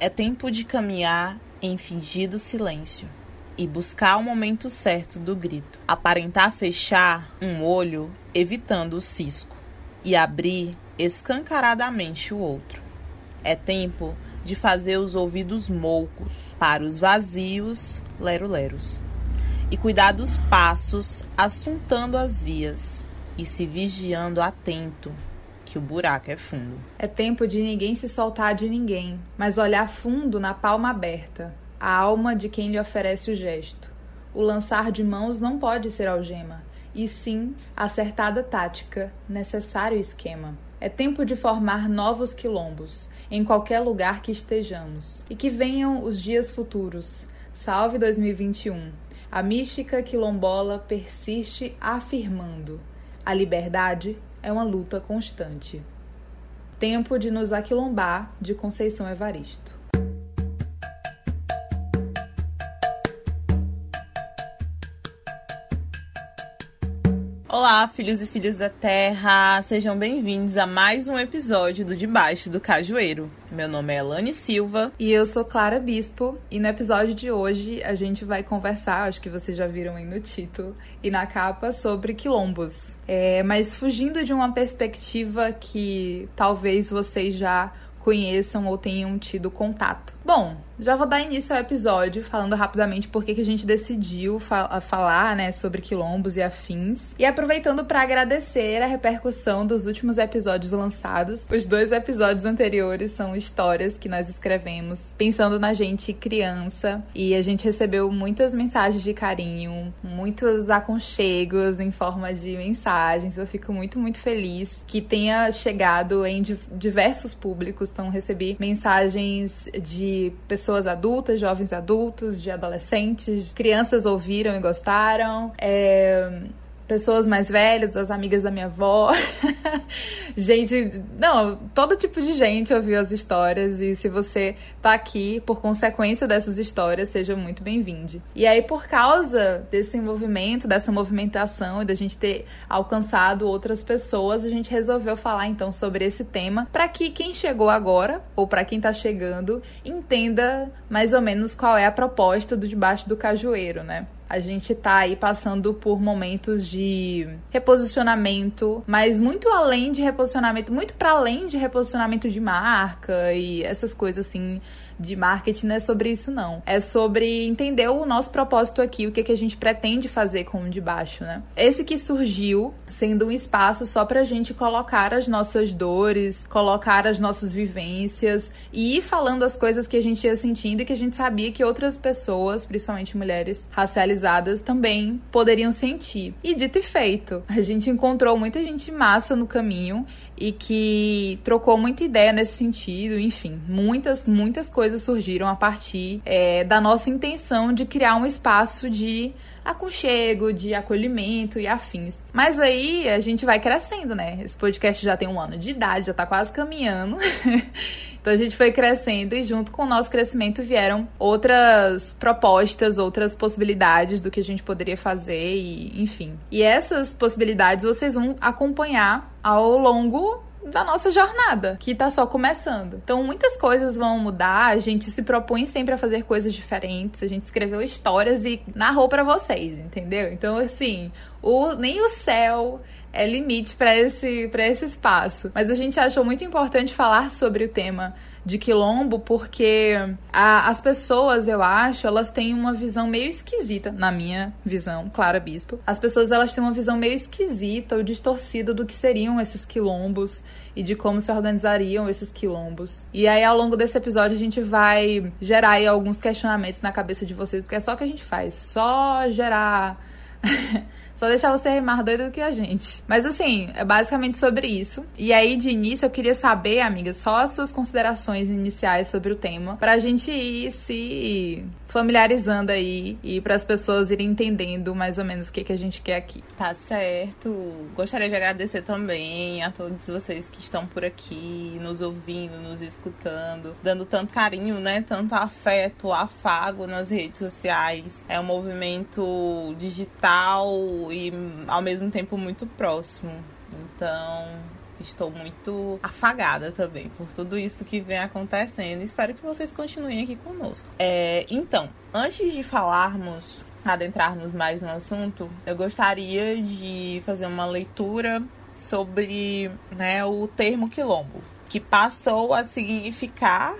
É tempo de caminhar em fingido silêncio e buscar o momento certo do grito. Aparentar fechar um olho, evitando o cisco, e abrir escancaradamente o outro. É tempo de fazer os ouvidos moucos para os vazios leroleros e cuidar dos passos assuntando as vias e se vigiando atento que o buraco é fundo. É tempo de ninguém se soltar de ninguém, mas olhar fundo na palma aberta, a alma de quem lhe oferece o gesto. O lançar de mãos não pode ser algema, e sim acertada tática, necessário esquema. É tempo de formar novos quilombos, em qualquer lugar que estejamos. E que venham os dias futuros. Salve 2021. A mística quilombola persiste afirmando: a liberdade é uma luta constante. Tempo de nos aquilombar, de Conceição Evaristo. Olá, filhos e filhas da Terra! Sejam bem-vindos a mais um episódio do Debaixo do Cajueiro. Meu nome é Elane Silva. E eu sou Clara Bispo. E no episódio de hoje a gente vai conversar, acho que vocês já viram aí no título e na capa, sobre quilombos. É, mas fugindo de uma perspectiva que talvez vocês já conheçam ou tenham tido contato. Bom, já vou dar início ao episódio falando rapidamente por que a gente decidiu fa falar, né, sobre quilombos e afins. E aproveitando para agradecer a repercussão dos últimos episódios lançados. Os dois episódios anteriores são histórias que nós escrevemos pensando na gente criança e a gente recebeu muitas mensagens de carinho, muitos aconchegos em forma de mensagens. Eu fico muito, muito feliz que tenha chegado em diversos públicos. Então, recebi mensagens de pessoas pessoas adultas, jovens adultos, de adolescentes, crianças ouviram e gostaram. É, pessoas mais velhas, as amigas da minha avó, gente, não, todo tipo de gente ouviu as histórias e se você tá aqui por consequência dessas histórias, seja muito bem-vindo. E aí por causa desse movimento, dessa movimentação e da gente ter alcançado outras pessoas, a gente resolveu falar então sobre esse tema para que quem chegou agora ou para quem tá chegando entenda mais ou menos qual é a proposta do debaixo do cajueiro, né? A gente tá aí passando por momentos de reposicionamento, mas muito além de reposicionamento, muito para além de reposicionamento de marca e essas coisas assim de marketing não é sobre isso, não. É sobre entender o nosso propósito aqui, o que, que a gente pretende fazer com o de baixo, né? Esse que surgiu sendo um espaço só pra gente colocar as nossas dores, colocar as nossas vivências e ir falando as coisas que a gente ia sentindo e que a gente sabia que outras pessoas, principalmente mulheres racializadas, também poderiam sentir. E dito e feito, a gente encontrou muita gente massa no caminho e que trocou muita ideia nesse sentido, enfim, muitas, muitas coisas surgiram a partir é, da nossa intenção de criar um espaço de aconchego, de acolhimento e afins. Mas aí a gente vai crescendo, né? Esse podcast já tem um ano de idade, já tá quase caminhando. então a gente foi crescendo e junto com o nosso crescimento vieram outras propostas, outras possibilidades do que a gente poderia fazer e, enfim. E essas possibilidades vocês vão acompanhar ao longo da nossa jornada, que tá só começando. Então, muitas coisas vão mudar, a gente se propõe sempre a fazer coisas diferentes, a gente escreveu histórias e narrou para vocês, entendeu? Então, assim, o, nem o céu é limite para esse, pra esse espaço. Mas a gente achou muito importante falar sobre o tema de quilombo, porque a, as pessoas, eu acho, elas têm uma visão meio esquisita, na minha visão, Clara Bispo. As pessoas, elas têm uma visão meio esquisita ou distorcida do que seriam esses quilombos e de como se organizariam esses quilombos. E aí, ao longo desse episódio, a gente vai gerar aí alguns questionamentos na cabeça de vocês, porque é só o que a gente faz, só gerar Só deixar você mais doido do que a gente. Mas assim, é basicamente sobre isso. E aí, de início, eu queria saber, amiga, só as suas considerações iniciais sobre o tema, pra gente ir se familiarizando aí e para as pessoas irem entendendo mais ou menos o que, que a gente quer aqui. Tá certo. Gostaria de agradecer também a todos vocês que estão por aqui, nos ouvindo, nos escutando, dando tanto carinho, né? Tanto afeto, afago nas redes sociais. É um movimento digital e ao mesmo tempo muito próximo. Então, Estou muito afagada também por tudo isso que vem acontecendo. Espero que vocês continuem aqui conosco. É, então, antes de falarmos adentrarmos mais no assunto, eu gostaria de fazer uma leitura sobre né, o termo quilombo, que passou a significar,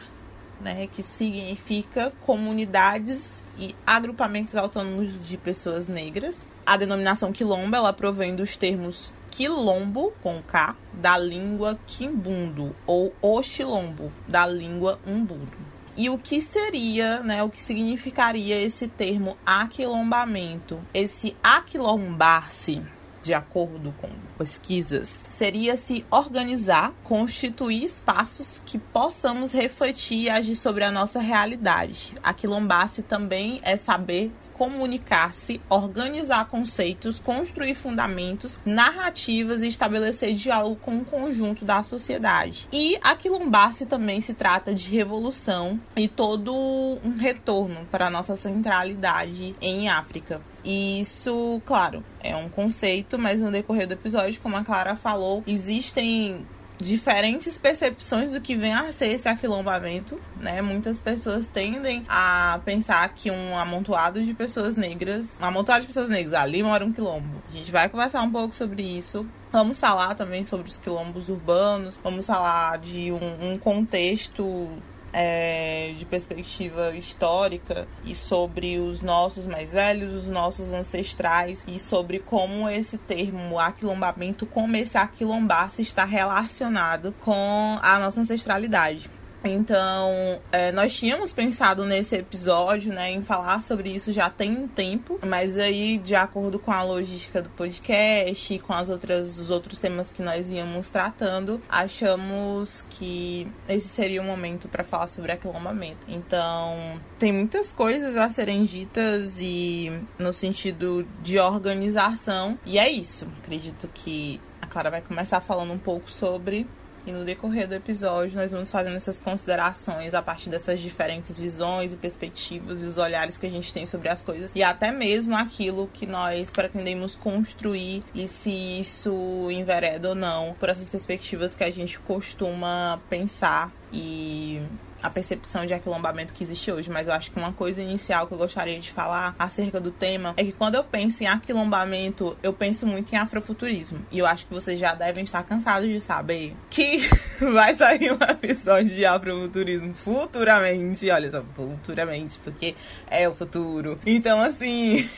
né, que significa comunidades e agrupamentos autônomos de pessoas negras. A denominação quilombo ela provém dos termos quilombo com K da língua quimbundo ou oxilombo da língua umbundo. E o que seria, né, o que significaria esse termo aquilombamento? Esse aquilombar-se, de acordo com pesquisas, seria se organizar, constituir espaços que possamos refletir e agir sobre a nossa realidade. Aquilombar-se também é saber comunicar-se, organizar conceitos, construir fundamentos, narrativas e estabelecer diálogo com o conjunto da sociedade. E aquilombar-se também se trata de revolução e todo um retorno para a nossa centralidade em África. E isso, claro, é um conceito, mas no decorrer do episódio, como a Clara falou, existem diferentes percepções do que vem a ser esse aquilombamento, né? Muitas pessoas tendem a pensar que um amontoado de pessoas negras, um amontoado de pessoas negras ali mora um quilombo. A gente vai conversar um pouco sobre isso. Vamos falar também sobre os quilombos urbanos, vamos falar de um, um contexto é, de perspectiva histórica e sobre os nossos mais velhos, os nossos ancestrais e sobre como esse termo aquilombamento, como esse aquilombar se está relacionado com a nossa ancestralidade. Então, é, nós tínhamos pensado nesse episódio, né, em falar sobre isso já tem um tempo, mas aí, de acordo com a logística do podcast e com as outras, os outros temas que nós íamos tratando, achamos que esse seria o momento para falar sobre aquilombamento. Então, tem muitas coisas a serem ditas e no sentido de organização, e é isso. Acredito que a Clara vai começar falando um pouco sobre e no decorrer do episódio, nós vamos fazendo essas considerações a partir dessas diferentes visões e perspectivas e os olhares que a gente tem sobre as coisas. E até mesmo aquilo que nós pretendemos construir e se isso envereda ou não por essas perspectivas que a gente costuma pensar e a percepção de aquilombamento que existe hoje, mas eu acho que uma coisa inicial que eu gostaria de falar acerca do tema é que quando eu penso em aquilombamento, eu penso muito em afrofuturismo. E eu acho que vocês já devem estar cansados de saber que vai sair um episódio de afrofuturismo futuramente. Olha só, futuramente, porque é o futuro. Então, assim.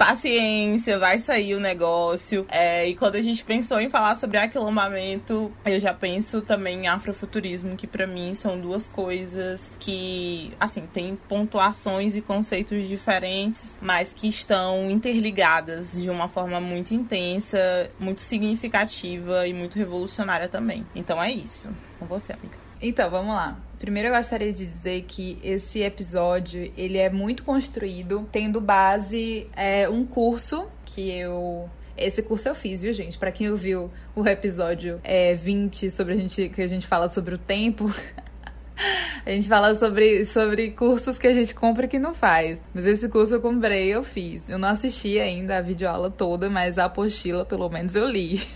Paciência, vai sair o negócio. É, e quando a gente pensou em falar sobre aquilombamento, eu já penso também em afrofuturismo, que para mim são duas coisas que, assim, tem pontuações e conceitos diferentes, mas que estão interligadas de uma forma muito intensa, muito significativa e muito revolucionária também. Então é isso. Com você, amiga. Então, vamos lá. Primeiro eu gostaria de dizer que esse episódio, ele é muito construído tendo base é, um curso que eu esse curso eu fiz, viu, gente? Para quem ouviu o episódio é, 20 sobre a gente que a gente fala sobre o tempo, a gente fala sobre, sobre cursos que a gente compra que não faz. Mas esse curso eu comprei, eu fiz. Eu não assisti ainda a videoaula toda, mas a apostila pelo menos eu li.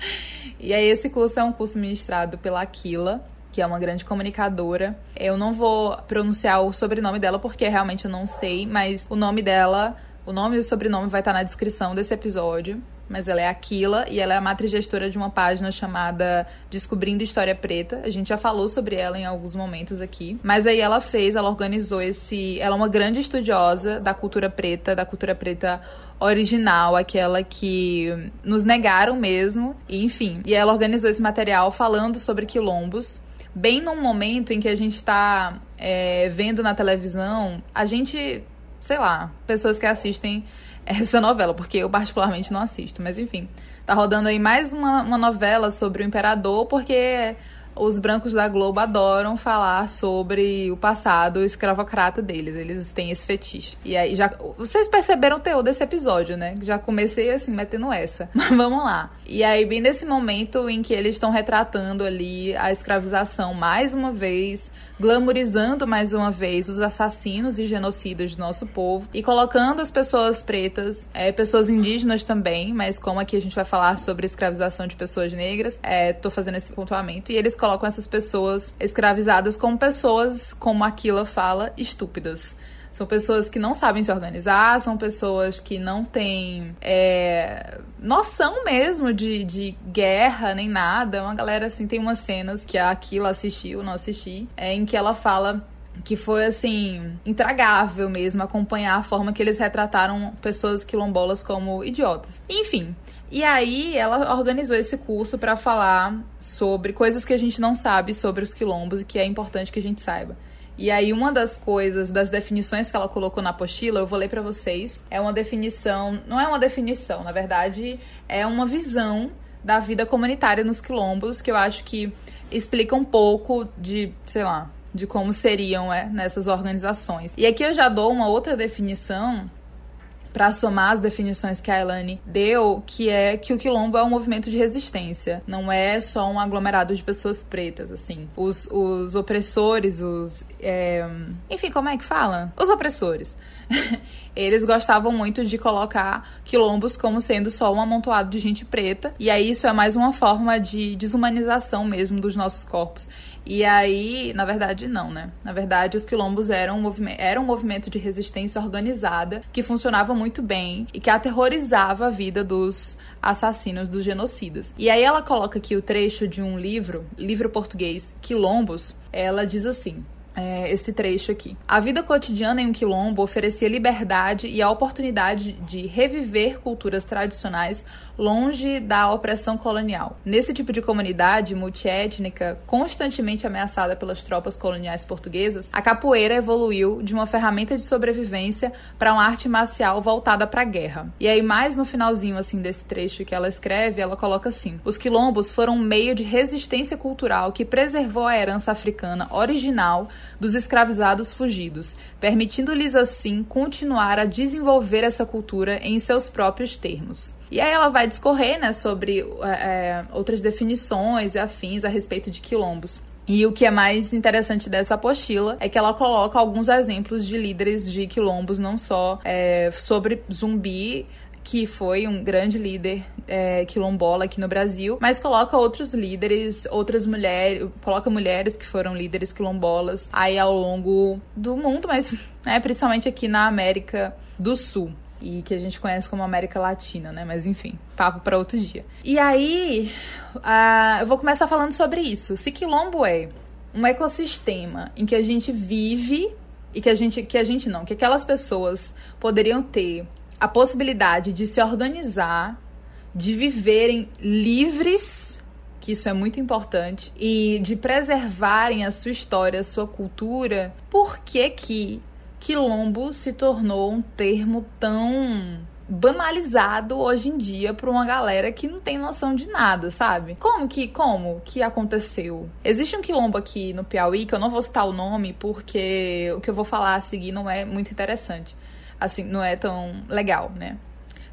e aí esse curso é um curso ministrado pela Aquila que é uma grande comunicadora. Eu não vou pronunciar o sobrenome dela porque realmente eu não sei, mas o nome dela, o nome e o sobrenome vai estar na descrição desse episódio. Mas ela é Aquila e ela é a matriz gestora de uma página chamada Descobrindo História Preta. A gente já falou sobre ela em alguns momentos aqui. Mas aí ela fez, ela organizou esse. Ela é uma grande estudiosa da cultura preta, da cultura preta original, aquela que nos negaram mesmo, e enfim. E ela organizou esse material falando sobre quilombos bem num momento em que a gente está é, vendo na televisão, a gente, sei lá, pessoas que assistem essa novela, porque eu particularmente não assisto, mas enfim, tá rodando aí mais uma, uma novela sobre o imperador, porque os brancos da Globo adoram falar sobre o passado escravocrata deles. Eles têm esse fetiche. E aí já. Vocês perceberam o teor desse episódio, né? Já comecei assim, metendo essa. Mas vamos lá. E aí, bem nesse momento em que eles estão retratando ali a escravização mais uma vez glamorizando mais uma vez os assassinos e genocidas do nosso povo e colocando as pessoas pretas, é, pessoas indígenas também, mas como aqui a gente vai falar sobre escravização de pessoas negras, é, tô fazendo esse pontuamento, e eles colocam essas pessoas escravizadas como pessoas, como Aquila fala, estúpidas. São pessoas que não sabem se organizar, são pessoas que não têm é, noção mesmo de, de guerra nem nada. Uma galera assim, tem umas cenas que a Aquila assistiu, não assisti, é, em que ela fala que foi assim intragável mesmo acompanhar a forma que eles retrataram pessoas quilombolas como idiotas. Enfim, e aí ela organizou esse curso para falar sobre coisas que a gente não sabe sobre os quilombos e que é importante que a gente saiba. E aí uma das coisas, das definições que ela colocou na apostila, eu vou ler para vocês. É uma definição, não é uma definição, na verdade, é uma visão da vida comunitária nos quilombos que eu acho que explica um pouco de, sei lá, de como seriam é, nessas organizações. E aqui eu já dou uma outra definição para somar as definições que a Elane deu, que é que o quilombo é um movimento de resistência, não é só um aglomerado de pessoas pretas, assim. Os, os opressores, os. É... Enfim, como é que fala? Os opressores. eles gostavam muito de colocar quilombos como sendo só um amontoado de gente preta, e aí isso é mais uma forma de desumanização mesmo dos nossos corpos. E aí, na verdade, não, né? Na verdade, os quilombos eram um, movimento, eram um movimento de resistência organizada que funcionava muito bem e que aterrorizava a vida dos assassinos, dos genocidas. E aí ela coloca aqui o trecho de um livro, livro português, Quilombos. Ela diz assim: é, esse trecho aqui. A vida cotidiana em um quilombo oferecia liberdade e a oportunidade de reviver culturas tradicionais longe da opressão colonial. Nesse tipo de comunidade multiétnica, constantemente ameaçada pelas tropas coloniais portuguesas, a capoeira evoluiu de uma ferramenta de sobrevivência para uma arte marcial voltada para a guerra. E aí mais no finalzinho assim desse trecho que ela escreve, ela coloca assim: "Os quilombos foram um meio de resistência cultural que preservou a herança africana original dos escravizados fugidos, permitindo-lhes assim continuar a desenvolver essa cultura em seus próprios termos. E aí ela vai discorrer né, sobre é, é, outras definições e afins a respeito de quilombos. E o que é mais interessante dessa apostila é que ela coloca alguns exemplos de líderes de quilombos, não só é, sobre zumbi, que foi um grande líder é, quilombola aqui no Brasil, mas coloca outros líderes, outras mulheres, coloca mulheres que foram líderes quilombolas aí ao longo do mundo, mas né, principalmente aqui na América do Sul e que a gente conhece como América Latina, né? Mas enfim, papo para outro dia. E aí, uh, eu vou começar falando sobre isso. Se quilombo é um ecossistema em que a gente vive e que a gente que a gente não, que aquelas pessoas poderiam ter a possibilidade de se organizar, de viverem livres, que isso é muito importante, e de preservarem a sua história, a sua cultura, por que que quilombo se tornou um termo tão banalizado hoje em dia para uma galera que não tem noção de nada, sabe? Como que como que aconteceu? Existe um quilombo aqui no Piauí que eu não vou citar o nome porque o que eu vou falar a seguir não é muito interessante assim, não é tão legal, né?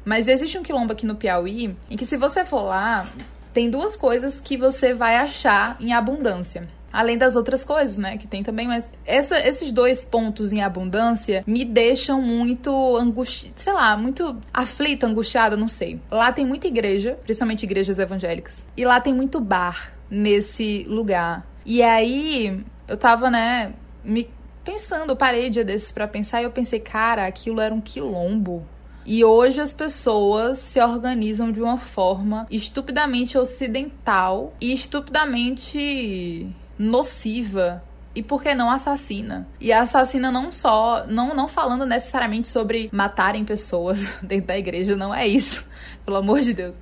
Mas existe um quilombo aqui no Piauí em que se você for lá, tem duas coisas que você vai achar em abundância. Além das outras coisas, né? Que tem também, mas essa, esses dois pontos em abundância me deixam muito angustiada, sei lá, muito aflita, angustiada, não sei. Lá tem muita igreja, principalmente igrejas evangélicas. E lá tem muito bar nesse lugar. E aí eu tava, né, me pensando, eu parei dia desses para pensar e eu pensei, cara, aquilo era um quilombo. E hoje as pessoas se organizam de uma forma estupidamente ocidental e estupidamente nociva e por que não assassina? E assassina não só, não, não falando necessariamente sobre matarem pessoas dentro da igreja, não é isso, pelo amor de Deus.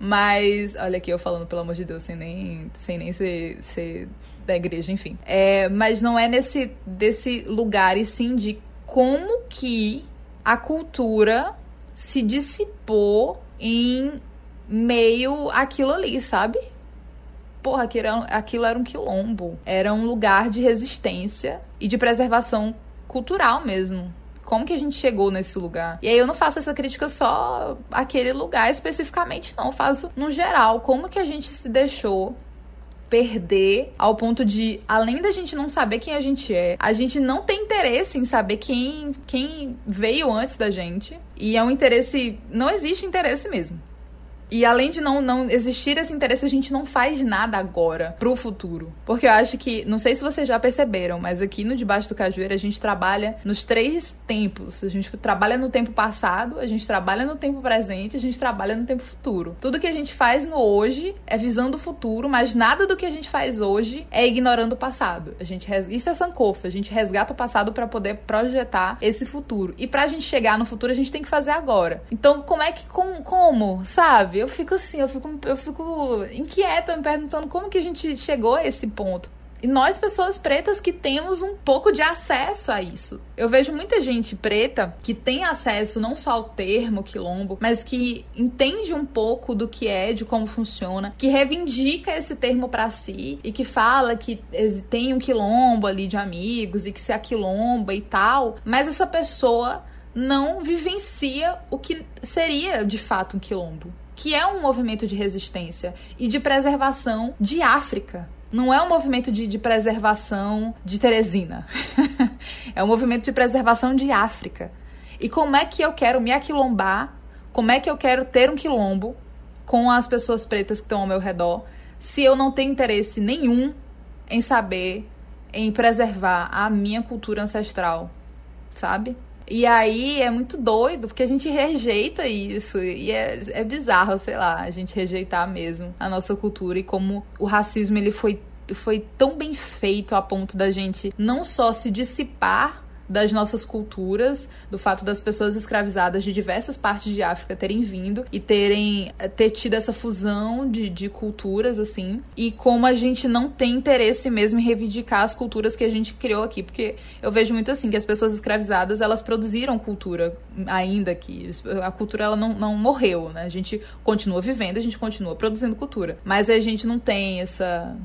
Mas, olha aqui eu falando pelo amor de Deus, sem nem, sem nem ser, ser da igreja, enfim. É, mas não é nesse desse lugar, e sim de como que a cultura se dissipou em meio àquilo ali, sabe? Porra, aquilo era, aquilo era um quilombo. Era um lugar de resistência e de preservação cultural mesmo. Como que a gente chegou nesse lugar? E aí eu não faço essa crítica só aquele lugar especificamente, não. Eu faço no geral. Como que a gente se deixou perder ao ponto de, além da gente não saber quem a gente é, a gente não tem interesse em saber quem, quem veio antes da gente. E é um interesse. Não existe interesse mesmo. E além de não, não existir esse interesse, a gente não faz nada agora pro futuro. Porque eu acho que, não sei se vocês já perceberam, mas aqui no Debaixo do Cajueiro a gente trabalha nos três tempos. A gente trabalha no tempo passado, a gente trabalha no tempo presente, a gente trabalha no tempo futuro. Tudo que a gente faz no hoje é visando o futuro, mas nada do que a gente faz hoje é ignorando o passado. A gente isso é Sankofa, a gente resgata o passado para poder projetar esse futuro. E pra gente chegar no futuro, a gente tem que fazer agora. Então, como é que como, como sabe? Eu fico assim, eu fico, eu fico inquieta me perguntando como que a gente chegou a esse ponto. E nós, pessoas pretas, que temos um pouco de acesso a isso. Eu vejo muita gente preta que tem acesso não só ao termo quilombo, mas que entende um pouco do que é, de como funciona, que reivindica esse termo para si e que fala que tem um quilombo ali de amigos e que se aquilomba e tal. Mas essa pessoa não vivencia o que seria de fato um quilombo que é um movimento de resistência e de preservação de África. Não é um movimento de, de preservação de Teresina. é um movimento de preservação de África. E como é que eu quero me aquilombar? Como é que eu quero ter um quilombo com as pessoas pretas que estão ao meu redor se eu não tenho interesse nenhum em saber, em preservar a minha cultura ancestral, sabe? E aí é muito doido, porque a gente rejeita isso. E é, é bizarro, sei lá, a gente rejeitar mesmo a nossa cultura e como o racismo ele foi, foi tão bem feito a ponto da gente não só se dissipar das nossas culturas, do fato das pessoas escravizadas de diversas partes de África terem vindo e terem eh, ter tido essa fusão de, de culturas, assim, e como a gente não tem interesse mesmo em reivindicar as culturas que a gente criou aqui, porque eu vejo muito assim, que as pessoas escravizadas, elas produziram cultura ainda que a cultura ela não, não morreu, né? A gente continua vivendo, a gente continua produzindo cultura, mas a gente não tem essa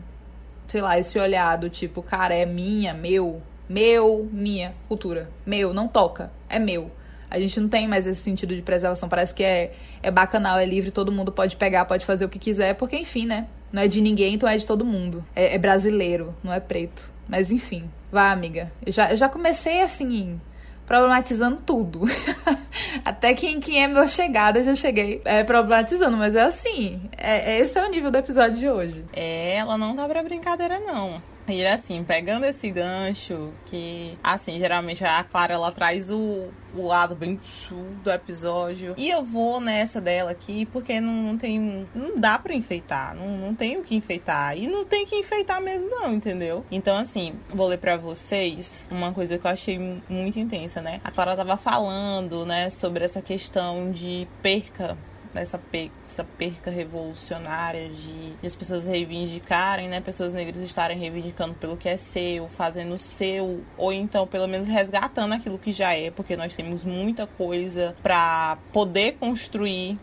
sei lá, esse olhar do tipo, cara, é minha, meu, meu, minha cultura. Meu, não toca. É meu. A gente não tem mais esse sentido de preservação. Parece que é, é bacanal, é livre, todo mundo pode pegar, pode fazer o que quiser, porque, enfim, né? Não é de ninguém, então é de todo mundo. É, é brasileiro, não é preto. Mas, enfim. Vá, amiga. Eu já, eu já comecei assim problematizando tudo. Até quem, quem é meu chegada já cheguei é, problematizando, mas é assim. É, esse é o nível do episódio de hoje. É, ela não tá pra brincadeira, não. E assim, pegando esse gancho, que assim, geralmente a Clara ela traz o, o lado bem do episódio. E eu vou nessa dela aqui, porque não, não tem. Não dá pra enfeitar. Não, não tem o que enfeitar. E não tem que enfeitar mesmo, não, entendeu? Então, assim, vou ler pra vocês uma coisa que eu achei muito intensa, né? A Clara tava falando, né, sobre essa questão de perca essa, pe essa perca revolucionária de, de, as pessoas reivindicarem, né? Pessoas negras estarem reivindicando pelo que é seu, fazendo seu, ou então pelo menos resgatando aquilo que já é, porque nós temos muita coisa para poder construir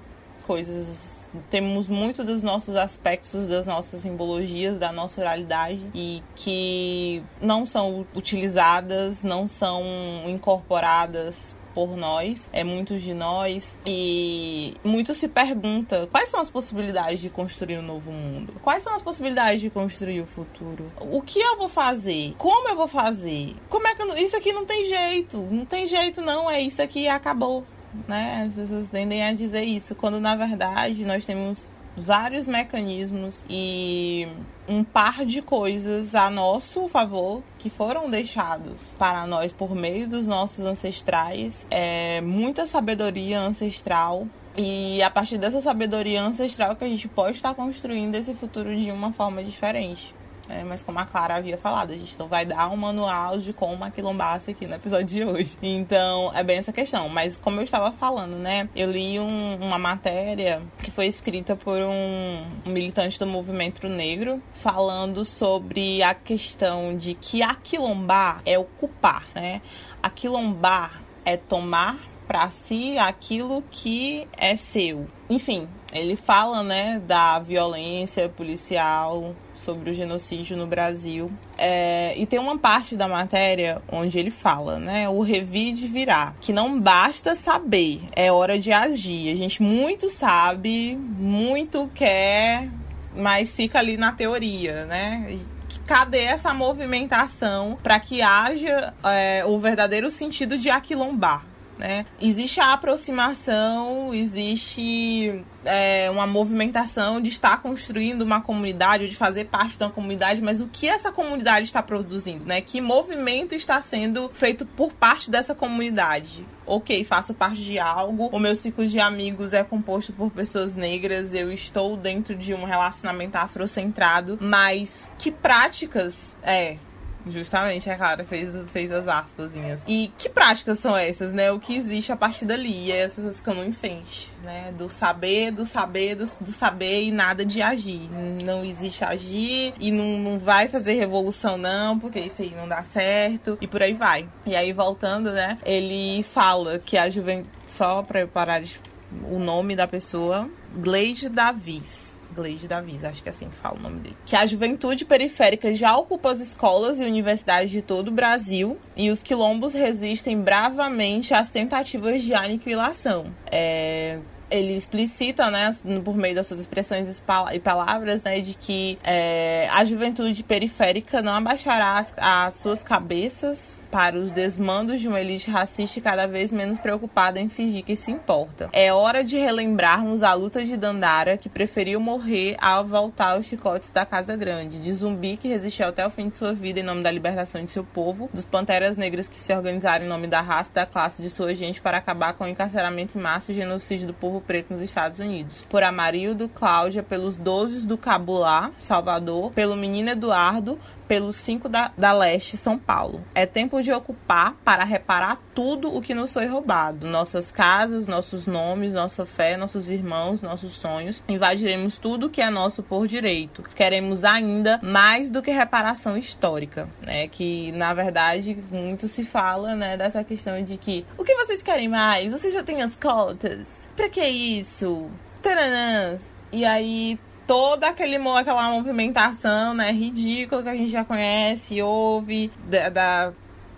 coisas temos muito dos nossos aspectos, das nossas simbologias, da nossa oralidade e que não são utilizadas, não são incorporadas por nós, é muitos de nós, e muito se pergunta quais são as possibilidades de construir um novo mundo? Quais são as possibilidades de construir o futuro? O que eu vou fazer? Como eu vou fazer? Como é que eu... isso aqui não tem jeito? Não tem jeito não, é isso aqui acabou. Né? As pessoas tendem a dizer isso, quando na verdade nós temos vários mecanismos e um par de coisas a nosso favor que foram deixados para nós por meio dos nossos ancestrais, é, muita sabedoria ancestral e a partir dessa sabedoria ancestral que a gente pode estar construindo esse futuro de uma forma diferente. É, mas como a Clara havia falado, a gente não vai dar um manual de como aquilombasse aqui no episódio de hoje. Então, é bem essa questão. Mas como eu estava falando, né? Eu li um, uma matéria que foi escrita por um, um militante do movimento negro falando sobre a questão de que aquilombar é ocupar, né? Aquilombar é tomar para si aquilo que é seu. Enfim, ele fala, né, da violência policial sobre o genocídio no Brasil. É, e tem uma parte da matéria onde ele fala, né? O revide virá. Que não basta saber, é hora de agir. A gente muito sabe, muito quer mas fica ali na teoria, né? cadê essa movimentação para que haja é, o verdadeiro sentido de aquilombar? Né? Existe a aproximação, existe é, uma movimentação de estar construindo uma comunidade, ou de fazer parte de uma comunidade, mas o que essa comunidade está produzindo, né? Que movimento está sendo feito por parte dessa comunidade? Ok, faço parte de algo, o meu ciclo de amigos é composto por pessoas negras, eu estou dentro de um relacionamento afrocentrado, mas que práticas é Justamente, a Clara fez, fez as aspasinhas. E que práticas são essas, né? O que existe a partir dali. E aí as pessoas ficam no enfeite, né? Do saber, do saber, do, do saber e nada de agir. Não existe agir e não, não vai fazer revolução, não, porque isso aí não dá certo. E por aí vai. E aí, voltando, né? Ele fala que a juventude. Só pra eu parar de. O nome da pessoa, Gleide Davis Gleide Davis, acho que é assim que fala o nome dele. Que a juventude periférica já ocupa as escolas e universidades de todo o Brasil e os quilombos resistem bravamente às tentativas de aniquilação. É, ele explicita, né, por meio das suas expressões e palavras, né, de que é, a juventude periférica não abaixará as, as suas cabeças para os desmandos de uma elite racista cada vez menos preocupada em fingir que se importa. É hora de relembrarmos a luta de Dandara, que preferiu morrer ao voltar aos chicotes da Casa Grande, de zumbi que resistiu até o fim de sua vida em nome da libertação de seu povo, dos panteras negras que se organizaram em nome da raça da classe de sua gente para acabar com o encarceramento em massa e genocídio do povo preto nos Estados Unidos. Por Amarildo, Cláudia, pelos dozes do Cabulá, Salvador, pelo menino Eduardo, pelos cinco da, da Leste, São Paulo. É tempo de ocupar para reparar tudo o que nos foi roubado: nossas casas, nossos nomes, nossa fé, nossos irmãos, nossos sonhos. Invadiremos tudo que é nosso por direito. Queremos ainda mais do que reparação histórica, né? Que na verdade muito se fala, né, dessa questão de que o que vocês querem mais? Vocês já têm as cotas? Pra que isso? Taranã. E aí toda aquele, aquela movimentação, né, ridícula que a gente já conhece, ouve, da, da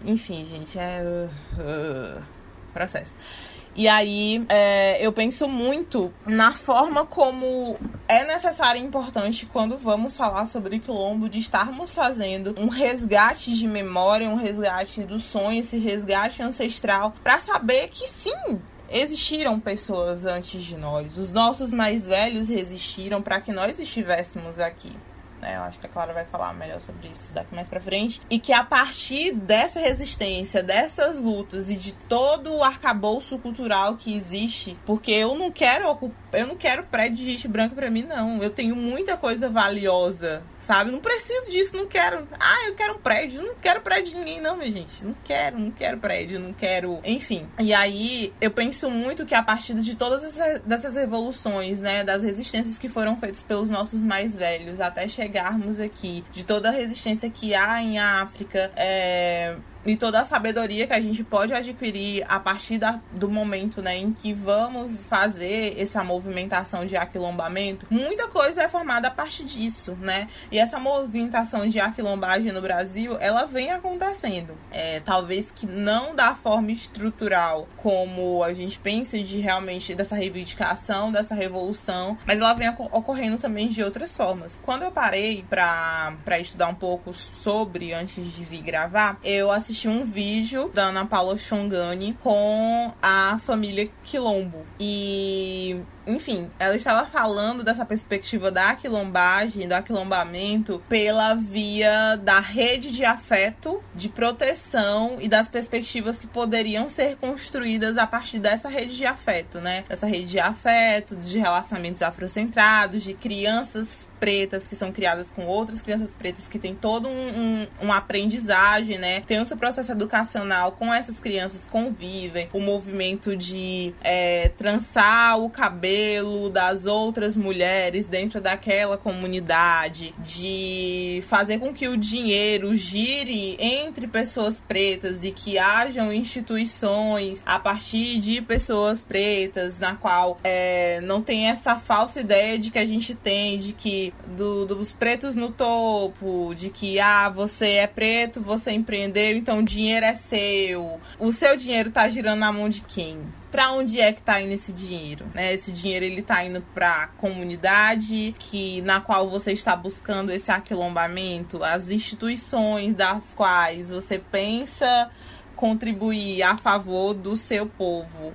enfim, gente, é uh, uh, processo. E aí é, eu penso muito na forma como é necessário e importante quando vamos falar sobre quilombo de estarmos fazendo um resgate de memória, um resgate do sonho, esse resgate ancestral, para saber que sim, existiram pessoas antes de nós. Os nossos mais velhos resistiram para que nós estivéssemos aqui. Né? Eu acho que a Clara vai falar melhor sobre isso daqui mais para frente. E que a partir dessa resistência, dessas lutas e de todo o arcabouço cultural que existe, porque eu não quero eu não quero prédio de gente branca para mim não. Eu tenho muita coisa valiosa sabe? Não preciso disso, não quero. Ah, eu quero um prédio. Não quero prédio de ninguém, não, minha gente. Não quero, não quero prédio, não quero. Enfim. E aí, eu penso muito que a partir de todas essas, dessas revoluções, né, das resistências que foram feitas pelos nossos mais velhos até chegarmos aqui, de toda a resistência que há em África, é e toda a sabedoria que a gente pode adquirir a partir da, do momento né, em que vamos fazer essa movimentação de aquilombamento, muita coisa é formada a partir disso, né? E essa movimentação de aquilombagem no Brasil, ela vem acontecendo. É, talvez que não da forma estrutural como a gente pensa de realmente dessa reivindicação, dessa revolução, mas ela vem ocorrendo também de outras formas. Quando eu parei para estudar um pouco sobre antes de vir gravar, eu assisti assisti um vídeo da Ana Paula Chongani com a família Quilombo. E enfim, ela estava falando dessa perspectiva da aquilombagem, do aquilombamento, pela via da rede de afeto, de proteção e das perspectivas que poderiam ser construídas a partir dessa rede de afeto, né? Essa rede de afeto, de relacionamentos afrocentrados, de crianças pretas que são criadas com outras crianças pretas que têm todo um, um, um aprendizagem, né? Tem o seu processo educacional com essas crianças, convivem, o movimento de é, trançar o cabelo das outras mulheres dentro daquela comunidade, de fazer com que o dinheiro gire entre pessoas pretas e que hajam instituições a partir de pessoas pretas, na qual é, não tem essa falsa ideia de que a gente tem de que do, dos pretos no topo, de que ah, você é preto, você empreendeu, então Então o dinheiro é seu, o seu dinheiro tá girando na mão de quem? Para onde é que tá indo esse dinheiro, né? Esse dinheiro ele tá indo para comunidade que na qual você está buscando esse aquilombamento, as instituições das quais você pensa contribuir a favor do seu povo.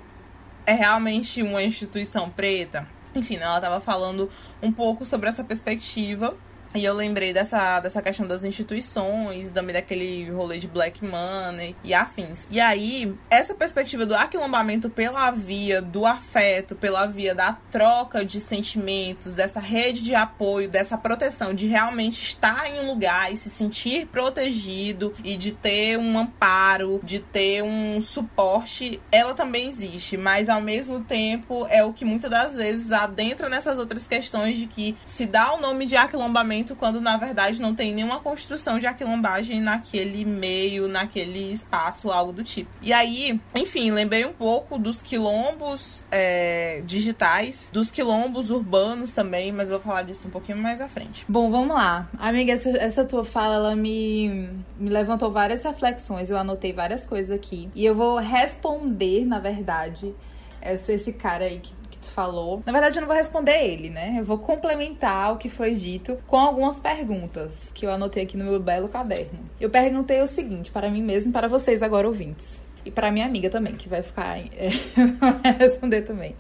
É realmente uma instituição preta? Enfim, ela estava falando um pouco sobre essa perspectiva e eu lembrei dessa, dessa questão das instituições, também daquele rolê de black money e afins. E aí, essa perspectiva do aquilombamento pela via do afeto, pela via da troca de sentimentos, dessa rede de apoio, dessa proteção, de realmente estar em um lugar e se sentir protegido e de ter um amparo, de ter um suporte, ela também existe, mas ao mesmo tempo é o que muitas das vezes adentra nessas outras questões de que se dá o nome de aquilombamento quando na verdade não tem nenhuma construção de aquilombagem naquele meio, naquele espaço, algo do tipo. E aí, enfim, lembrei um pouco dos quilombos é, digitais, dos quilombos urbanos também, mas vou falar disso um pouquinho mais à frente. Bom, vamos lá. Amiga, essa, essa tua fala, ela me, me levantou várias reflexões, eu anotei várias coisas aqui. E eu vou responder, na verdade, esse, esse cara aí que falou. Na verdade, eu não vou responder ele, né? Eu vou complementar o que foi dito com algumas perguntas que eu anotei aqui no meu belo caderno. Eu perguntei o seguinte para mim mesmo, para vocês agora ouvintes. E para minha amiga também, que vai ficar. É, vai responder também.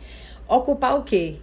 Ocupar o quê?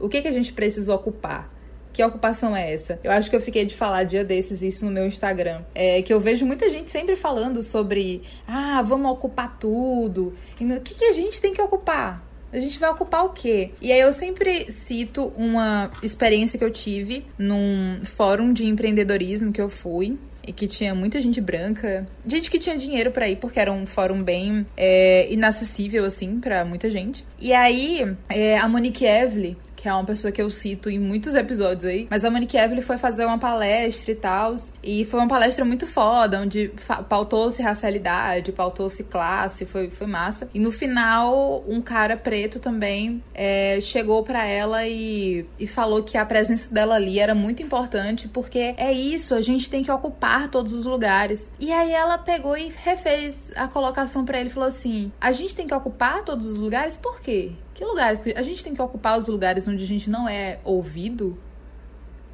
O que, que a gente precisa ocupar? Que ocupação é essa? Eu acho que eu fiquei de falar dia desses isso no meu Instagram. É que eu vejo muita gente sempre falando sobre ah, vamos ocupar tudo. E o que, que a gente tem que ocupar? A gente vai ocupar o quê? E aí eu sempre cito uma experiência que eu tive num fórum de empreendedorismo que eu fui e que tinha muita gente branca, gente que tinha dinheiro para ir porque era um fórum bem é, inacessível assim para muita gente. E aí é, a Monique Evely que é uma pessoa que eu cito em muitos episódios aí. Mas a Monique Evelyn foi fazer uma palestra e tal. E foi uma palestra muito foda, onde pautou-se racialidade, pautou-se classe, foi, foi massa. E no final, um cara preto também é, chegou para ela e, e falou que a presença dela ali era muito importante, porque é isso, a gente tem que ocupar todos os lugares. E aí ela pegou e refez a colocação para ele e falou assim: a gente tem que ocupar todos os lugares, por quê? Que lugares? A gente tem que ocupar os lugares onde a gente não é ouvido?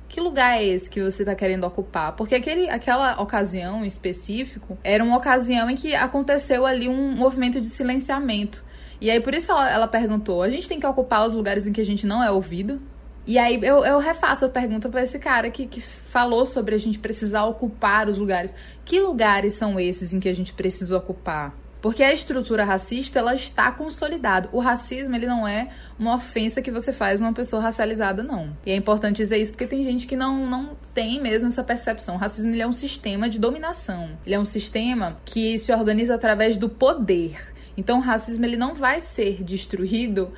Que lugar é esse que você está querendo ocupar? Porque aquele, aquela ocasião em específico era uma ocasião em que aconteceu ali um movimento de silenciamento. E aí, por isso ela, ela perguntou: a gente tem que ocupar os lugares em que a gente não é ouvido? E aí eu, eu refaço a pergunta para esse cara que, que falou sobre a gente precisar ocupar os lugares. Que lugares são esses em que a gente precisa ocupar? Porque a estrutura racista, ela está consolidada. O racismo, ele não é uma ofensa que você faz uma pessoa racializada, não. E é importante dizer isso porque tem gente que não, não tem mesmo essa percepção. O racismo, ele é um sistema de dominação. Ele é um sistema que se organiza através do poder. Então, o racismo, ele não vai ser destruído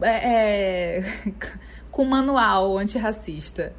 é, é, com manual antirracista.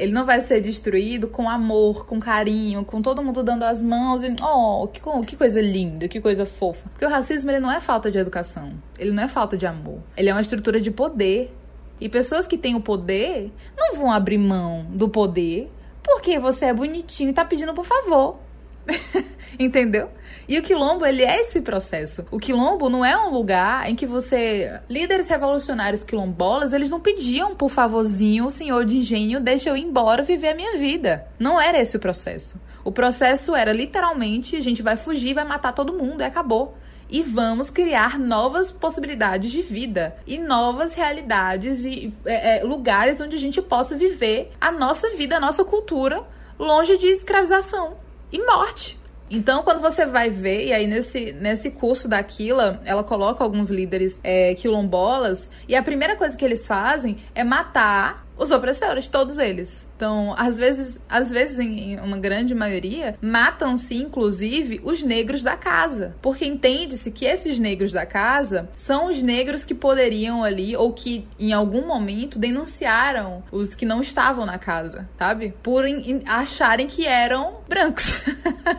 Ele não vai ser destruído com amor, com carinho, com todo mundo dando as mãos e. Oh, que, que coisa linda, que coisa fofa. Porque o racismo ele não é falta de educação. Ele não é falta de amor. Ele é uma estrutura de poder. E pessoas que têm o poder não vão abrir mão do poder porque você é bonitinho e tá pedindo por favor. Entendeu? E o quilombo, ele é esse processo. O quilombo não é um lugar em que você. Líderes revolucionários quilombolas, eles não pediam, por favorzinho, senhor de engenho, deixa eu ir embora viver a minha vida. Não era esse o processo. O processo era literalmente: a gente vai fugir, vai matar todo mundo e acabou e vamos criar novas possibilidades de vida e novas realidades e é, é, lugares onde a gente possa viver a nossa vida, a nossa cultura, longe de escravização e morte. Então, quando você vai ver, e aí nesse, nesse curso da Aquila, ela coloca alguns líderes é, quilombolas, e a primeira coisa que eles fazem é matar os opressores, todos eles. Então, às vezes, às vezes, em uma grande maioria, matam-se, inclusive, os negros da casa. Porque entende-se que esses negros da casa são os negros que poderiam ali, ou que em algum momento denunciaram os que não estavam na casa, sabe? Por acharem que eram brancos.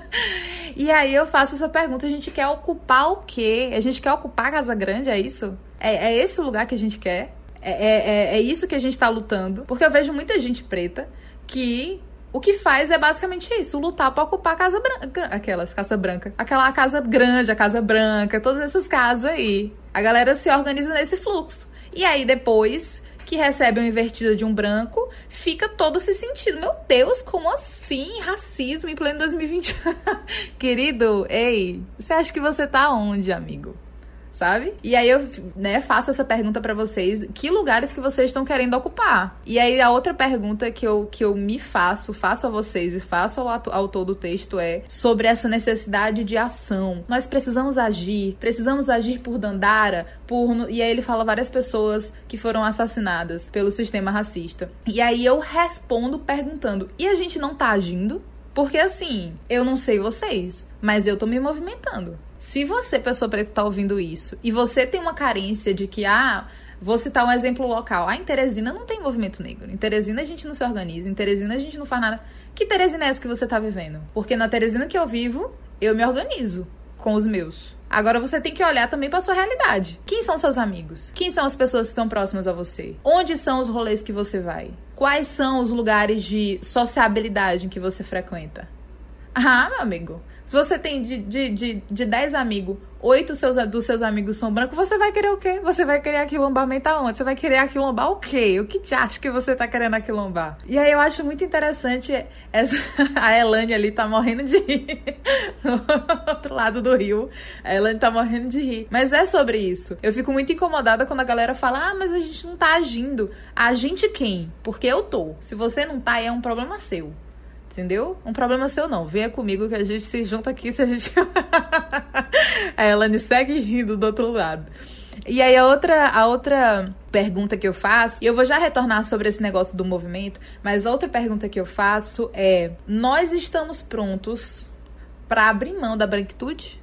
e aí eu faço essa pergunta: a gente quer ocupar o quê? A gente quer ocupar a Casa Grande, é isso? É, é esse o lugar que a gente quer? É, é, é, é isso que a gente está lutando. Porque eu vejo muita gente preta que o que faz é basicamente isso, lutar para ocupar a Casa Branca, aquelas, Casa Branca, aquela casa grande, a Casa Branca, todas essas casas aí. A galera se organiza nesse fluxo. E aí depois que recebe uma invertida de um branco, fica todo se sentindo. Meu Deus, como assim? Racismo em pleno 2020. Querido, ei, você acha que você tá onde, amigo? Sabe? E aí eu, né, faço essa pergunta para vocês, que lugares que vocês estão querendo ocupar? E aí a outra pergunta que eu, que eu me faço, faço a vocês e faço ao autor do texto é sobre essa necessidade de ação. Nós precisamos agir, precisamos agir por Dandara, por e aí ele fala várias pessoas que foram assassinadas pelo sistema racista. E aí eu respondo perguntando: "E a gente não tá agindo?" Porque assim, eu não sei vocês, mas eu tô me movimentando. Se você, pessoa preta, tá ouvindo isso e você tem uma carência de que, ah, vou citar um exemplo local. Ah, em Teresina não tem movimento negro. Em Teresina a gente não se organiza. Em Teresina a gente não faz nada. Que Teresina é essa que você tá vivendo? Porque na Teresina que eu vivo, eu me organizo com os meus. Agora você tem que olhar também para sua realidade. Quem são seus amigos? Quem são as pessoas que estão próximas a você? Onde são os rolês que você vai? Quais são os lugares de sociabilidade em que você frequenta? Ah, meu amigo, se você tem de, de, de, de 10 amigos, oito seus, dos seus amigos são brancos, você vai querer o quê? Você vai querer aquilombamento onde? Você vai querer aquilombar o quê? O que te acha que você tá querendo aquilombar? E aí eu acho muito interessante essa, a Elane ali tá morrendo de rir. no outro lado do rio. A Elane tá morrendo de rir. Mas é sobre isso. Eu fico muito incomodada quando a galera fala: ah, mas a gente não tá agindo. A gente quem? Porque eu tô. Se você não tá, é um problema seu. Entendeu? Um problema seu não. Venha comigo que a gente se junta aqui se a gente. a Elane segue rindo do outro lado. E aí a outra, a outra pergunta que eu faço, e eu vou já retornar sobre esse negócio do movimento, mas outra pergunta que eu faço é: nós estamos prontos para abrir mão da branquitude?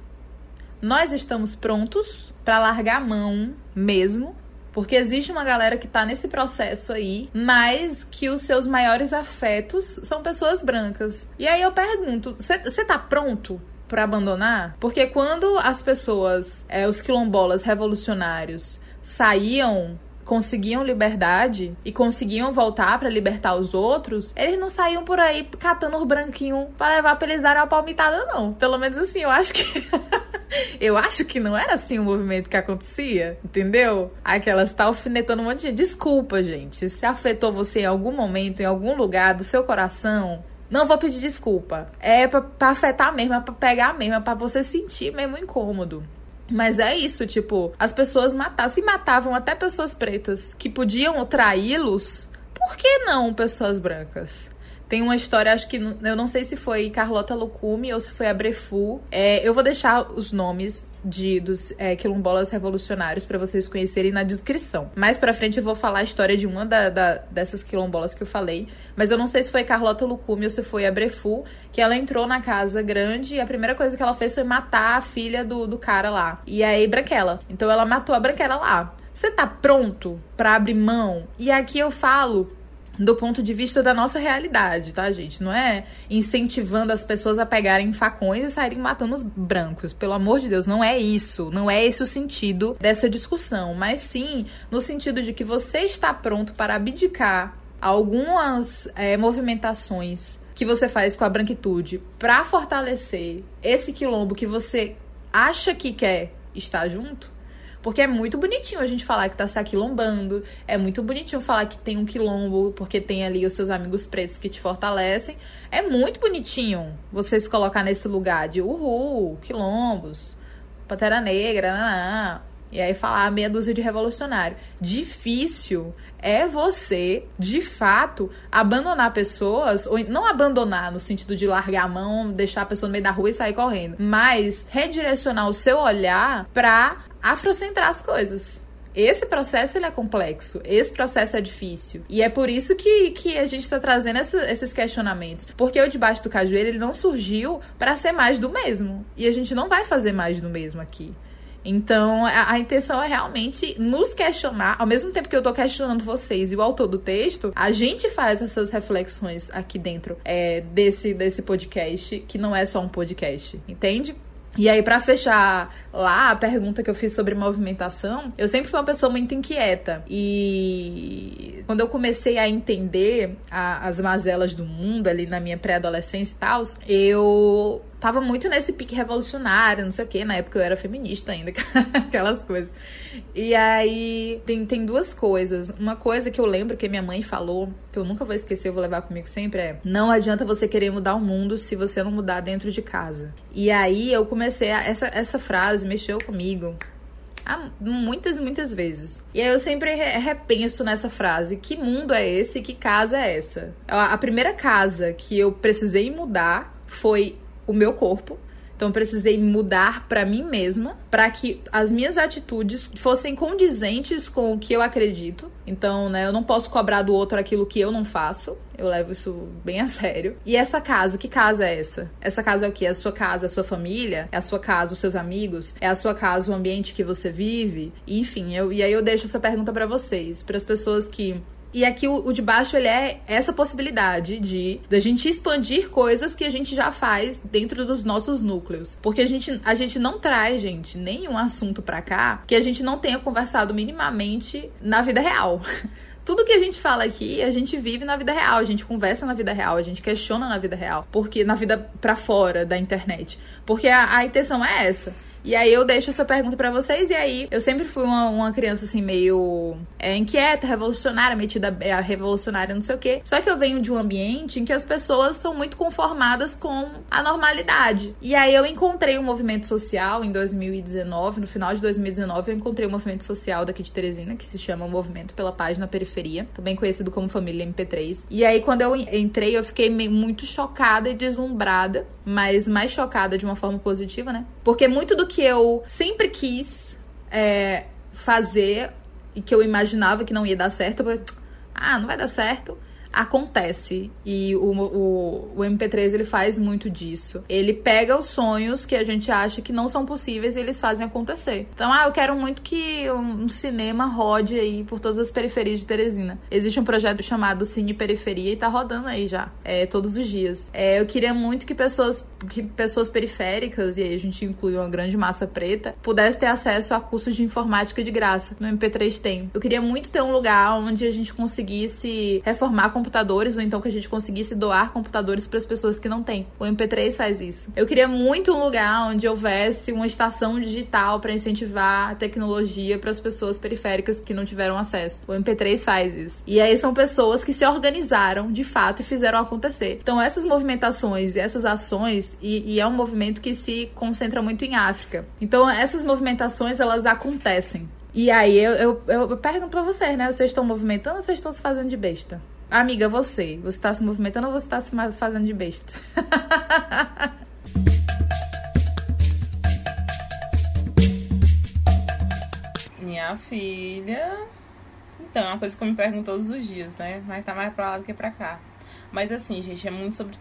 Nós estamos prontos para largar a mão mesmo porque existe uma galera que tá nesse processo aí, mas que os seus maiores afetos são pessoas brancas. E aí eu pergunto: você tá pronto para abandonar? Porque quando as pessoas, é, os quilombolas revolucionários, saíam conseguiam liberdade e conseguiam voltar para libertar os outros, eles não saíam por aí catando os branquinhos para levar pra eles darem uma palmitada, não. Pelo menos assim, eu acho que. eu acho que não era assim o movimento que acontecia, entendeu? Aquelas tá alfinetando um monte de gente. Desculpa, gente. Se afetou você em algum momento, em algum lugar do seu coração, não vou pedir desculpa. É pra, pra afetar mesmo, é pra pegar mesmo, é pra você sentir mesmo incômodo. Mas é isso, tipo, as pessoas matavam, se matavam até pessoas pretas que podiam traí-los, por que não pessoas brancas? Tem uma história, acho que eu não sei se foi Carlota Lucume ou se foi a Brefu. É, eu vou deixar os nomes de dos é, quilombolas revolucionários para vocês conhecerem na descrição. Mais para frente eu vou falar a história de uma da, da, dessas quilombolas que eu falei, mas eu não sei se foi Carlota Lucume ou se foi a Brefu, que ela entrou na casa grande e a primeira coisa que ela fez foi matar a filha do, do cara lá. E aí Branquela. Então ela matou a Branquela lá. Você tá pronto para abrir mão? E aqui eu falo do ponto de vista da nossa realidade, tá, gente? Não é incentivando as pessoas a pegarem facões e saírem matando os brancos. Pelo amor de Deus, não é isso. Não é esse o sentido dessa discussão. Mas sim no sentido de que você está pronto para abdicar algumas é, movimentações que você faz com a branquitude para fortalecer esse quilombo que você acha que quer estar junto porque é muito bonitinho a gente falar que tá se aquilombando, é muito bonitinho falar que tem um quilombo, porque tem ali os seus amigos pretos que te fortalecem. É muito bonitinho você se colocar nesse lugar de uhul, quilombos, Pantera Negra, nanã, e aí falar meia dúzia de revolucionário. Difícil é você, de fato, abandonar pessoas, ou não abandonar no sentido de largar a mão, deixar a pessoa no meio da rua e sair correndo, mas redirecionar o seu olhar para afrocentrar as coisas. Esse processo ele é complexo, esse processo é difícil. E é por isso que, que a gente está trazendo essa, esses questionamentos. Porque o debaixo do cajueiro ele não surgiu para ser mais do mesmo. E a gente não vai fazer mais do mesmo aqui. Então, a, a, intenção é realmente nos questionar, ao mesmo tempo que eu tô questionando vocês e o autor do texto, a gente faz essas reflexões aqui dentro é, desse, desse podcast, que não é só um podcast, entende? E aí, para fechar lá a pergunta que eu fiz sobre movimentação, eu sempre fui uma pessoa muito inquieta. E quando eu comecei a entender a, as mazelas do mundo ali na minha pré-adolescência e tal, eu tava muito nesse pique revolucionário, não sei o que. Na época eu era feminista ainda, aquelas coisas. E aí tem, tem duas coisas. Uma coisa que eu lembro que minha mãe falou, que eu nunca vou esquecer, eu vou levar comigo sempre, é: não adianta você querer mudar o mundo se você não mudar dentro de casa. E aí eu comecei a. Essa, essa frase mexeu comigo muitas e muitas vezes. E aí eu sempre repenso nessa frase: que mundo é esse? Que casa é essa? A primeira casa que eu precisei mudar foi o meu corpo. Então eu precisei mudar para mim mesma, para que as minhas atitudes fossem condizentes com o que eu acredito. Então, né, eu não posso cobrar do outro aquilo que eu não faço. Eu levo isso bem a sério. E essa casa, que casa é essa? Essa casa é o quê? É a sua casa, a sua família? É a sua casa, os seus amigos? É a sua casa, o ambiente que você vive? Enfim, eu, e aí eu deixo essa pergunta para vocês, para as pessoas que e aqui o, o, de baixo ele é essa possibilidade de da gente expandir coisas que a gente já faz dentro dos nossos núcleos. Porque a gente, a gente não traz, gente, nenhum assunto para cá que a gente não tenha conversado minimamente na vida real. Tudo que a gente fala aqui, a gente vive na vida real, a gente conversa na vida real, a gente questiona na vida real, porque na vida para fora da internet. Porque a, a intenção é essa e aí eu deixo essa pergunta para vocês. E aí eu sempre fui uma, uma criança assim, meio é, inquieta, revolucionária, metida é, a revolucionária, não sei o quê. Só que eu venho de um ambiente em que as pessoas são muito conformadas com a normalidade. E aí eu encontrei um movimento social em 2019, no final de 2019, eu encontrei um movimento social daqui de Teresina, que se chama Movimento pela Página Periferia, também conhecido como Família MP3. E aí quando eu entrei, eu fiquei muito chocada e deslumbrada, mas mais chocada de uma forma positiva, né? Porque muito do que eu sempre quis é, fazer e que eu imaginava que não ia dar certo, eu, ah, não vai dar certo acontece. E o, o, o MP3 ele faz muito disso. Ele pega os sonhos que a gente acha que não são possíveis e eles fazem acontecer. Então, ah, eu quero muito que um, um cinema rode aí por todas as periferias de Teresina. Existe um projeto chamado Cine Periferia e tá rodando aí já, é, todos os dias. É, eu queria muito que pessoas, que pessoas periféricas, e aí a gente inclui uma grande massa preta, pudesse ter acesso a cursos de informática de graça. No MP3 tem. Eu queria muito ter um lugar onde a gente conseguisse reformar computadores, ou então que a gente conseguisse doar computadores para as pessoas que não têm. O MP3 faz isso. Eu queria muito um lugar onde houvesse uma estação digital para incentivar a tecnologia para as pessoas periféricas que não tiveram acesso. O MP3 faz isso. E aí são pessoas que se organizaram de fato e fizeram acontecer. Então essas movimentações e essas ações, e, e é um movimento que se concentra muito em África. Então essas movimentações elas acontecem. E aí eu, eu, eu pergunto pra vocês, né? Vocês estão movimentando ou vocês estão se fazendo de besta? Amiga, você. Você está se movimentando ou você está se fazendo de besta? Minha filha. Então, é uma coisa que eu me pergunto todos os dias, né? Mas tá mais pra lá do que pra cá. Mas assim, gente, é muito sobre.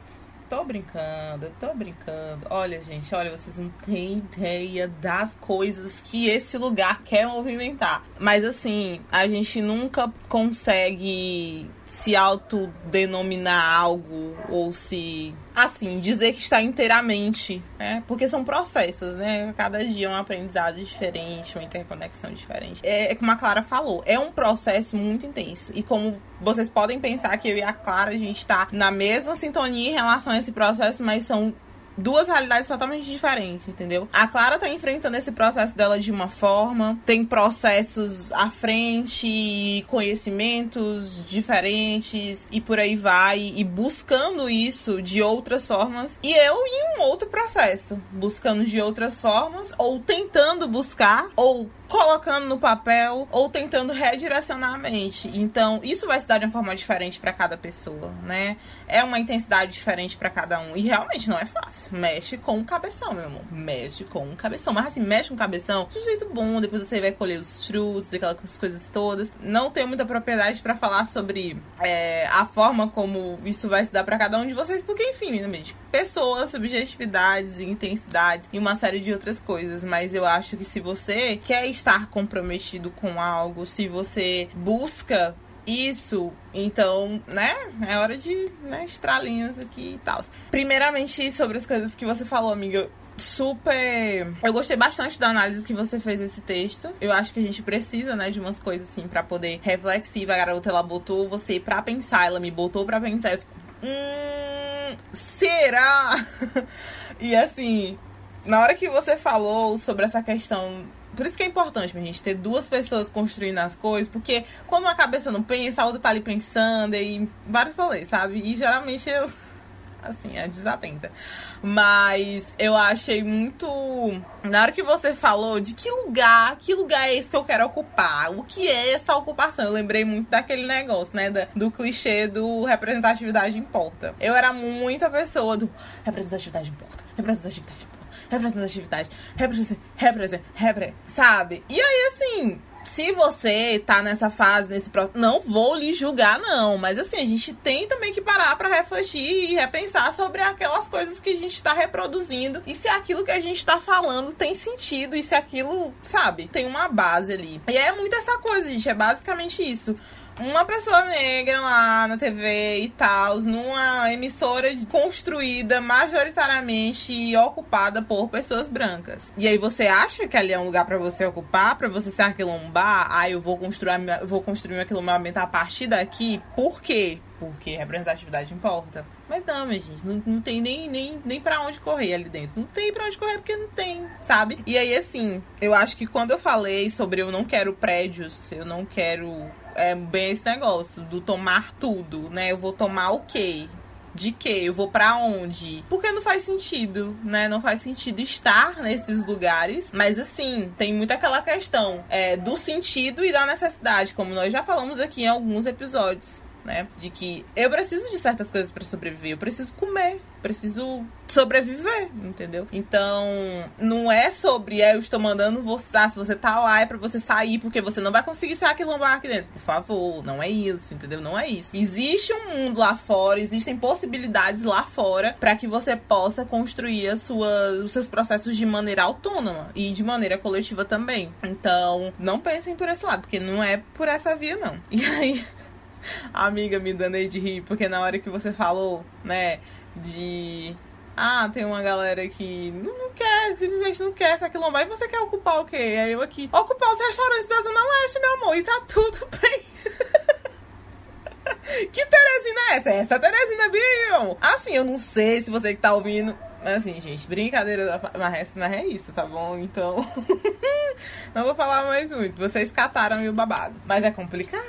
Tô brincando, tô brincando. Olha, gente, olha, vocês não têm ideia das coisas que esse lugar quer movimentar. Mas assim, a gente nunca consegue se autodenominar algo ou se assim dizer que está inteiramente, né? Porque são processos, né? Cada dia é um aprendizado diferente, uma interconexão diferente. É, é como a Clara falou, é um processo muito intenso e como vocês podem pensar que eu e a Clara a gente está na mesma sintonia em relação a esse processo, mas são duas realidades totalmente diferentes, entendeu? A Clara tá enfrentando esse processo dela de uma forma, tem processos à frente, conhecimentos diferentes e por aí vai, e buscando isso de outras formas. E eu em um outro processo, buscando de outras formas, ou tentando buscar, ou colocando no papel ou tentando redirecionar a mente. Então, isso vai se dar de uma forma diferente para cada pessoa, né? É uma intensidade diferente para cada um e realmente não é fácil. Mexe com o cabeção, meu amor. Mexe com o cabeção. Mas assim, mexe com o cabeção de um jeito bom, depois você vai colher os frutos, aquelas coisas todas. Não tenho muita propriedade para falar sobre é, a forma como isso vai se dar para cada um de vocês, porque enfim, né, pessoas, subjetividades, intensidades e uma série de outras coisas, mas eu acho que se você quer estar comprometido com algo, se você busca isso, então, né, é hora de né, linhas aqui e tal. Primeiramente, sobre as coisas que você falou, amiga, super. Eu gostei bastante da análise que você fez desse texto. Eu acho que a gente precisa, né, de umas coisas assim para poder reflexiva. A garota ela botou você para pensar, ela me botou para pensar. Eu fico, hum, será? e assim, na hora que você falou sobre essa questão por isso que é importante, a gente, ter duas pessoas construindo as coisas, porque quando a cabeça não pensa, a outra tá ali pensando e vários rolês, sabe? E geralmente eu assim, é desatenta. Mas eu achei muito. Na hora que você falou de que lugar, que lugar é esse que eu quero ocupar? O que é essa ocupação? Eu lembrei muito daquele negócio, né? do clichê do representatividade importa. Eu era muito a pessoa do representatividade importa, representatividade representatividade, represent, represent, represent, sabe? E aí, assim, se você tá nessa fase, nesse próximo, não vou lhe julgar, não. Mas assim, a gente tem também que parar para refletir e repensar sobre aquelas coisas que a gente tá reproduzindo e se aquilo que a gente tá falando tem sentido e se aquilo, sabe, tem uma base ali. E é muito essa coisa, gente. É basicamente isso uma pessoa negra lá na TV e tal, numa emissora construída majoritariamente e ocupada por pessoas brancas. E aí você acha que ali é um lugar para você ocupar, para você se aquilombar? Ah, eu vou construir, vou construir meu aquilombamento a partir daqui. Por quê? Porque representatividade importa. Mas não, minha gente, não, não tem nem, nem, nem pra onde correr ali dentro. Não tem pra onde correr porque não tem, sabe? E aí, assim, eu acho que quando eu falei sobre eu não quero prédios, eu não quero é bem esse negócio do tomar tudo, né? Eu vou tomar o quê? De quê? Eu vou para onde? Porque não faz sentido, né? Não faz sentido estar nesses lugares. Mas assim, tem muito aquela questão é, do sentido e da necessidade, como nós já falamos aqui em alguns episódios né? De que eu preciso de certas coisas para sobreviver, eu preciso comer, preciso sobreviver, entendeu? Então, não é sobre é, eu estou mandando você, ah, se você tá lá é para você sair porque você não vai conseguir sair aquilombar aqui dentro. Por favor, não é isso, entendeu? Não é isso. Existe um mundo lá fora, existem possibilidades lá fora para que você possa construir a sua, os seus processos de maneira autônoma e de maneira coletiva também. Então, não pensem por esse lado, porque não é por essa via não. E aí amiga me danei de rir, porque na hora que você falou, né, de. Ah, tem uma galera que não, quer, simplesmente não quer se aquilombar. E você quer ocupar o quê? Aí eu aqui, ocupar os restaurantes da Zona Leste, meu amor, e tá tudo bem. que Teresina é essa? Essa é Teresina Bill. Assim, eu não sei se você que tá ouvindo assim, gente, brincadeira, mas não é isso, tá bom? Então, não vou falar mais muito. Vocês cataram o babado. Mas é complicado.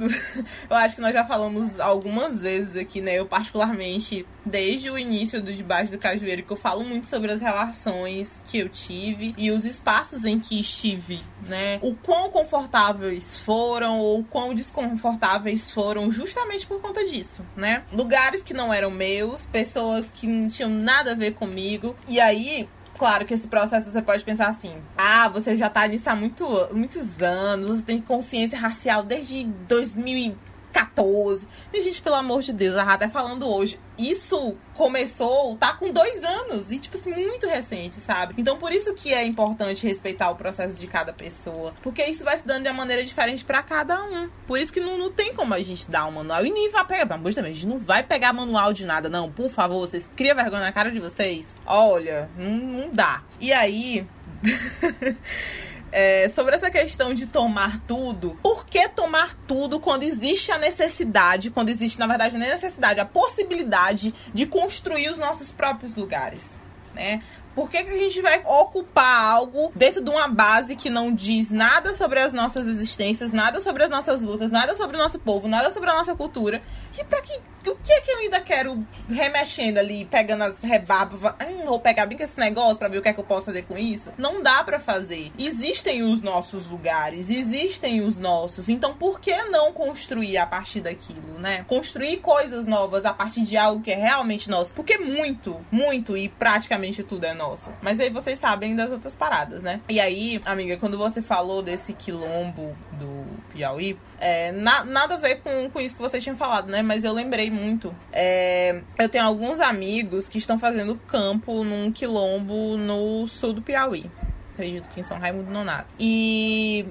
Eu acho que nós já falamos algumas vezes aqui, né? Eu, particularmente, desde o início do Debaixo do Cajueiro, que eu falo muito sobre as relações que eu tive e os espaços em que estive, né? O quão confortáveis foram ou quão desconfortáveis foram justamente por conta disso, né? Lugares que não eram meus, pessoas que não tinham nada a ver comigo. E aí, claro que esse processo você pode pensar assim: ah, você já tá nisso há muito, muitos anos, você tem consciência racial desde 2000 14. E, gente, pelo amor de Deus, a Rata é falando hoje. Isso começou, tá com dois anos. E, tipo assim, muito recente, sabe? Então, por isso que é importante respeitar o processo de cada pessoa. Porque isso vai se dando de uma maneira diferente para cada um. Por isso que não, não tem como a gente dar um manual. E nem vai pegar, pelo amor de Deus, a gente não vai pegar manual de nada, não. Por favor, vocês criam vergonha na cara de vocês. Olha, não, não dá. E aí. é, sobre essa questão de tomar tudo. Por que tomar tudo quando existe a necessidade, quando existe, na verdade, nem necessidade, a possibilidade de construir os nossos próprios lugares? Né? Por que, que a gente vai ocupar algo dentro de uma base que não diz nada sobre as nossas existências, nada sobre as nossas lutas, nada sobre o nosso povo, nada sobre a nossa cultura? E para que o que é que eu ainda quero remexendo ali, pegando as rebarbas, hum, vou pegar bem com esse negócio para ver o que é que eu posso fazer com isso? Não dá para fazer. Existem os nossos lugares, existem os nossos. Então por que não construir a partir daquilo, né? Construir coisas novas a partir de algo que é realmente nosso. Porque muito, muito e praticamente tudo é nosso. Mas aí vocês sabem das outras paradas, né? E aí, amiga, quando você falou desse quilombo do Piauí, é, na, nada a ver com, com isso que vocês tinham falado, né? Mas eu lembrei muito. É, eu tenho alguns amigos que estão fazendo campo num quilombo no sul do Piauí. Acredito que em São Raimundo Nonato. E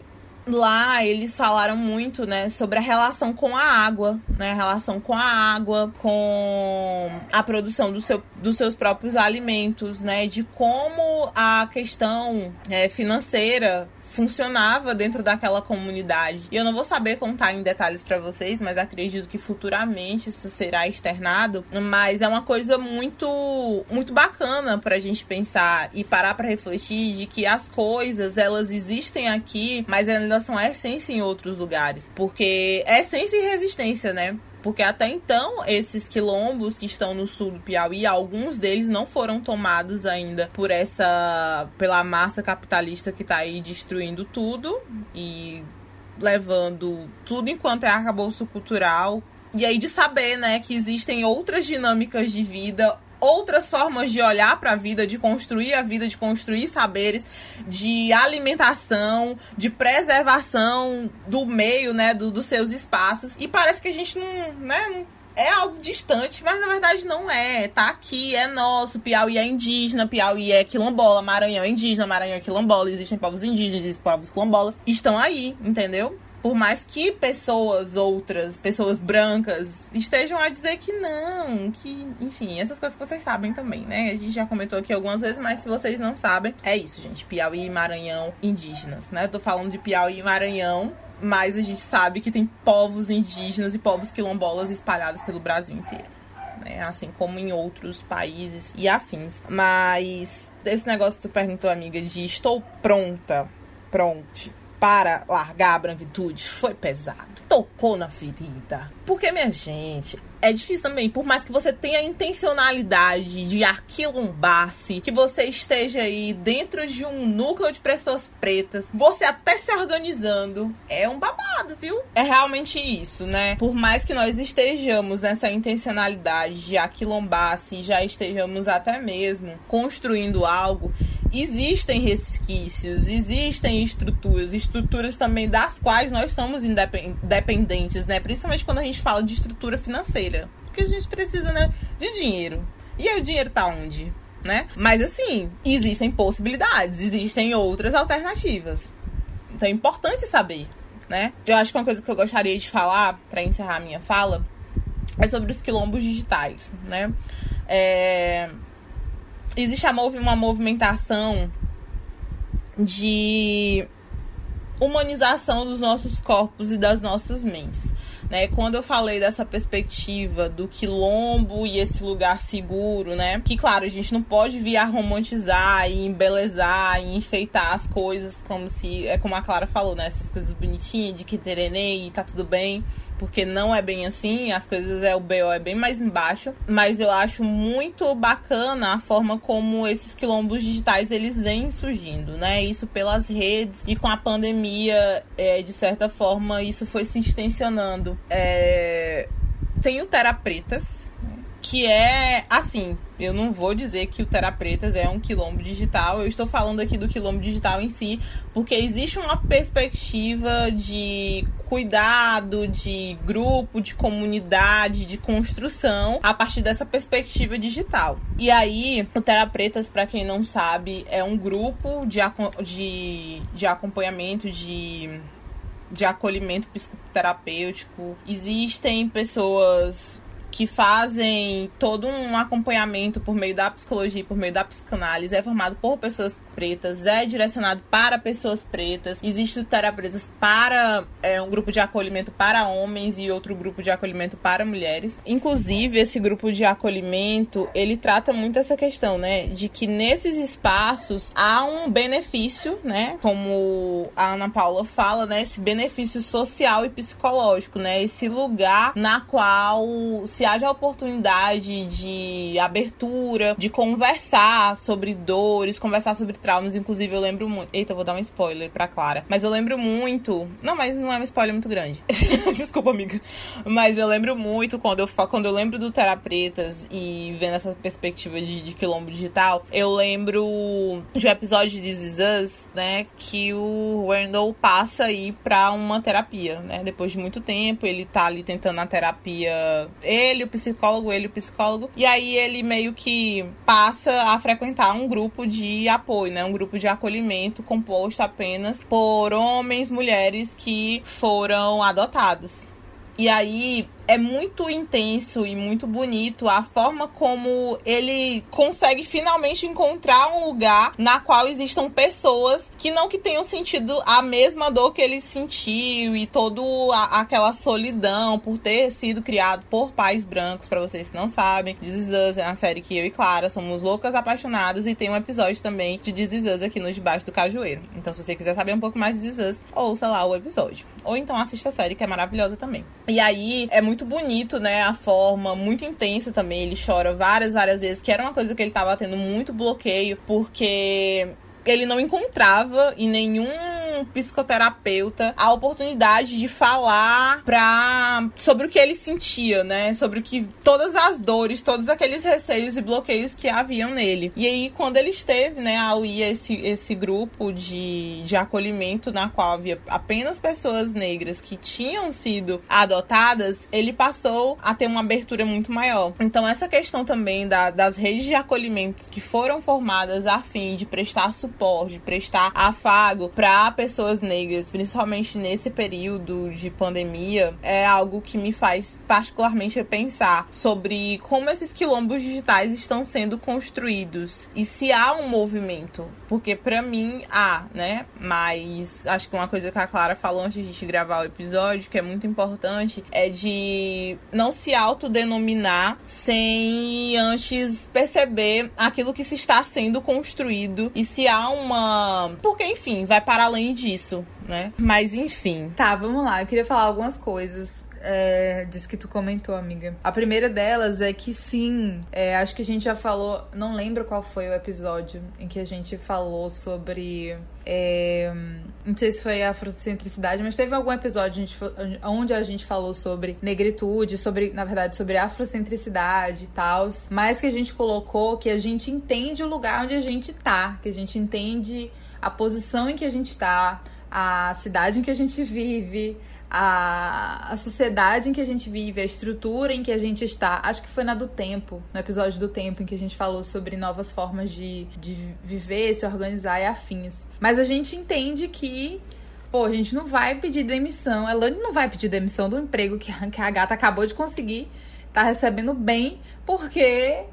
lá eles falaram muito, né, sobre a relação com a água, né, a relação com a água, com a produção do seu, dos seus próprios alimentos, né, de como a questão é, financeira funcionava dentro daquela comunidade. E eu não vou saber contar em detalhes para vocês, mas acredito que futuramente isso será externado. Mas é uma coisa muito, muito bacana pra gente pensar e parar para refletir de que as coisas elas existem aqui, mas elas são essência em outros lugares. Porque é essência e resistência, né? Porque até então, esses quilombos que estão no sul do Piauí, alguns deles não foram tomados ainda por essa. pela massa capitalista que está aí destruindo tudo e levando tudo enquanto é arcabouço cultural. E aí de saber, né, que existem outras dinâmicas de vida, outras formas de olhar para a vida, de construir a vida, de construir saberes, de alimentação, de preservação do meio, né, do, dos seus espaços. E parece que a gente não, né, não é algo distante, mas na verdade não é. Tá aqui, é nosso. Piauí é indígena, Piauí é quilombola, Maranhão é indígena, Maranhão é quilombola. Existem povos indígenas, existem povos quilombolas. Estão aí, entendeu? Por mais que pessoas outras, pessoas brancas, estejam a dizer que não, que, enfim, essas coisas que vocês sabem também, né? A gente já comentou aqui algumas vezes, mas se vocês não sabem, é isso, gente. Piauí e Maranhão indígenas, né? Eu tô falando de Piauí e Maranhão, mas a gente sabe que tem povos indígenas e povos quilombolas espalhados pelo Brasil inteiro. Né? Assim como em outros países e afins. Mas esse negócio que tu perguntou, amiga, de estou pronta, pronte para largar a branquitude foi pesado. Tocou na ferida. Porque, minha gente, é difícil também. Por mais que você tenha a intencionalidade de aquilombar-se, que você esteja aí dentro de um núcleo de pessoas pretas, você até se organizando, é um babado, viu? É realmente isso, né? Por mais que nós estejamos nessa intencionalidade de aquilombar-se, já estejamos até mesmo construindo algo, existem resquícios, existem estruturas, estruturas também das quais nós somos independentes, né? Principalmente quando a gente fala de estrutura financeira. Porque a gente precisa, né, de dinheiro. E aí o dinheiro tá onde? Né? Mas assim, existem possibilidades, existem outras alternativas. Então é importante saber, né? Eu acho que uma coisa que eu gostaria de falar para encerrar a minha fala é sobre os quilombos digitais, né? É, existe uma movimentação de humanização dos nossos corpos e das nossas mentes. Né? Quando eu falei dessa perspectiva do quilombo e esse lugar seguro, né? Que claro, a gente não pode vir a romantizar e embelezar e enfeitar as coisas como se, é como a Clara falou, né? Essas coisas bonitinhas de que terenei e tá tudo bem porque não é bem assim, as coisas é o BO é bem mais embaixo, mas eu acho muito bacana a forma como esses quilombos digitais eles vêm surgindo, né? Isso pelas redes e com a pandemia, é, de certa forma, isso foi se extensionando. É... Tem o Terapretas, que é assim. Eu não vou dizer que o Terapretas é um quilombo digital, eu estou falando aqui do quilombo digital em si, porque existe uma perspectiva de cuidado, de grupo, de comunidade, de construção a partir dessa perspectiva digital. E aí, o Terapretas, para quem não sabe, é um grupo de, de, de acompanhamento, de de acolhimento psicoterapêutico. Existem pessoas que fazem todo um acompanhamento por meio da psicologia, por meio da psicanálise, é formado por pessoas pretas, é direcionado para pessoas pretas. Existe terapeutas para é, um grupo de acolhimento para homens e outro grupo de acolhimento para mulheres. Inclusive, esse grupo de acolhimento, ele trata muito essa questão, né, de que nesses espaços há um benefício, né, como a Ana Paula fala, né, esse benefício social e psicológico, né, esse lugar na qual se haja oportunidade de abertura, de conversar sobre dores, conversar sobre traumas. Inclusive, eu lembro muito. Eita, vou dar um spoiler pra Clara. Mas eu lembro muito. Não, mas não é um spoiler muito grande. Desculpa, amiga. Mas eu lembro muito quando eu, quando eu lembro do Terapretas e vendo essa perspectiva de, de quilombo digital, eu lembro de um episódio de Us, né? Que o Randall passa aí pra uma terapia, né? Depois de muito tempo, ele tá ali tentando a terapia. Ele ele, o psicólogo, ele, o psicólogo. E aí ele meio que passa a frequentar um grupo de apoio, né? Um grupo de acolhimento composto apenas por homens, mulheres que foram adotados. E aí é muito intenso e muito bonito a forma como ele consegue finalmente encontrar um lugar na qual existam pessoas que não que tenham sentido a mesma dor que ele sentiu e toda aquela solidão por ter sido criado por pais brancos, para vocês que não sabem. This é uma série que eu e Clara somos loucas apaixonadas e tem um episódio também de This aqui no Debaixo do Cajueiro. Então se você quiser saber um pouco mais de This Is Us, ouça lá o episódio. Ou então assista a série que é maravilhosa também. E aí é muito muito bonito, né? A forma, muito intenso também. Ele chora várias, várias vezes, que era uma coisa que ele tava tendo muito bloqueio, porque ele não encontrava em nenhum psicoterapeuta a oportunidade de falar pra, sobre o que ele sentia, né? Sobre o que todas as dores, todos aqueles receios e bloqueios que haviam nele. E aí, quando ele esteve, né, ao ir esse, esse grupo de, de acolhimento na qual havia apenas pessoas negras que tinham sido adotadas, ele passou a ter uma abertura muito maior. Então, essa questão também da, das redes de acolhimento que foram formadas a fim de prestar suporte, de prestar afago para pessoas negras, principalmente nesse período de pandemia, é algo que me faz particularmente pensar sobre como esses quilombos digitais estão sendo construídos e se há um movimento, porque para mim há, né? Mas acho que uma coisa que a Clara falou antes de gravar o episódio, que é muito importante, é de não se autodenominar sem antes perceber aquilo que se está sendo construído e se há uma, porque enfim, vai para além disso, né? Mas enfim. Tá, vamos lá. Eu queria falar algumas coisas é, disso que tu comentou, amiga. A primeira delas é que sim, é, acho que a gente já falou, não lembro qual foi o episódio em que a gente falou sobre. É, não sei se foi a afrocentricidade, mas teve algum episódio onde a gente falou sobre negritude, sobre, na verdade, sobre afrocentricidade e tal, mas que a gente colocou que a gente entende o lugar onde a gente tá, que a gente entende a posição em que a gente está, a cidade em que a gente vive, a, a sociedade em que a gente vive, a estrutura em que a gente está. Acho que foi na do tempo, no episódio do tempo, em que a gente falou sobre novas formas de, de viver, se organizar e afins. Mas a gente entende que. Pô, a gente não vai pedir demissão. A Elane não vai pedir demissão do emprego que a, gata acabou de conseguir. Tá recebendo bem, porque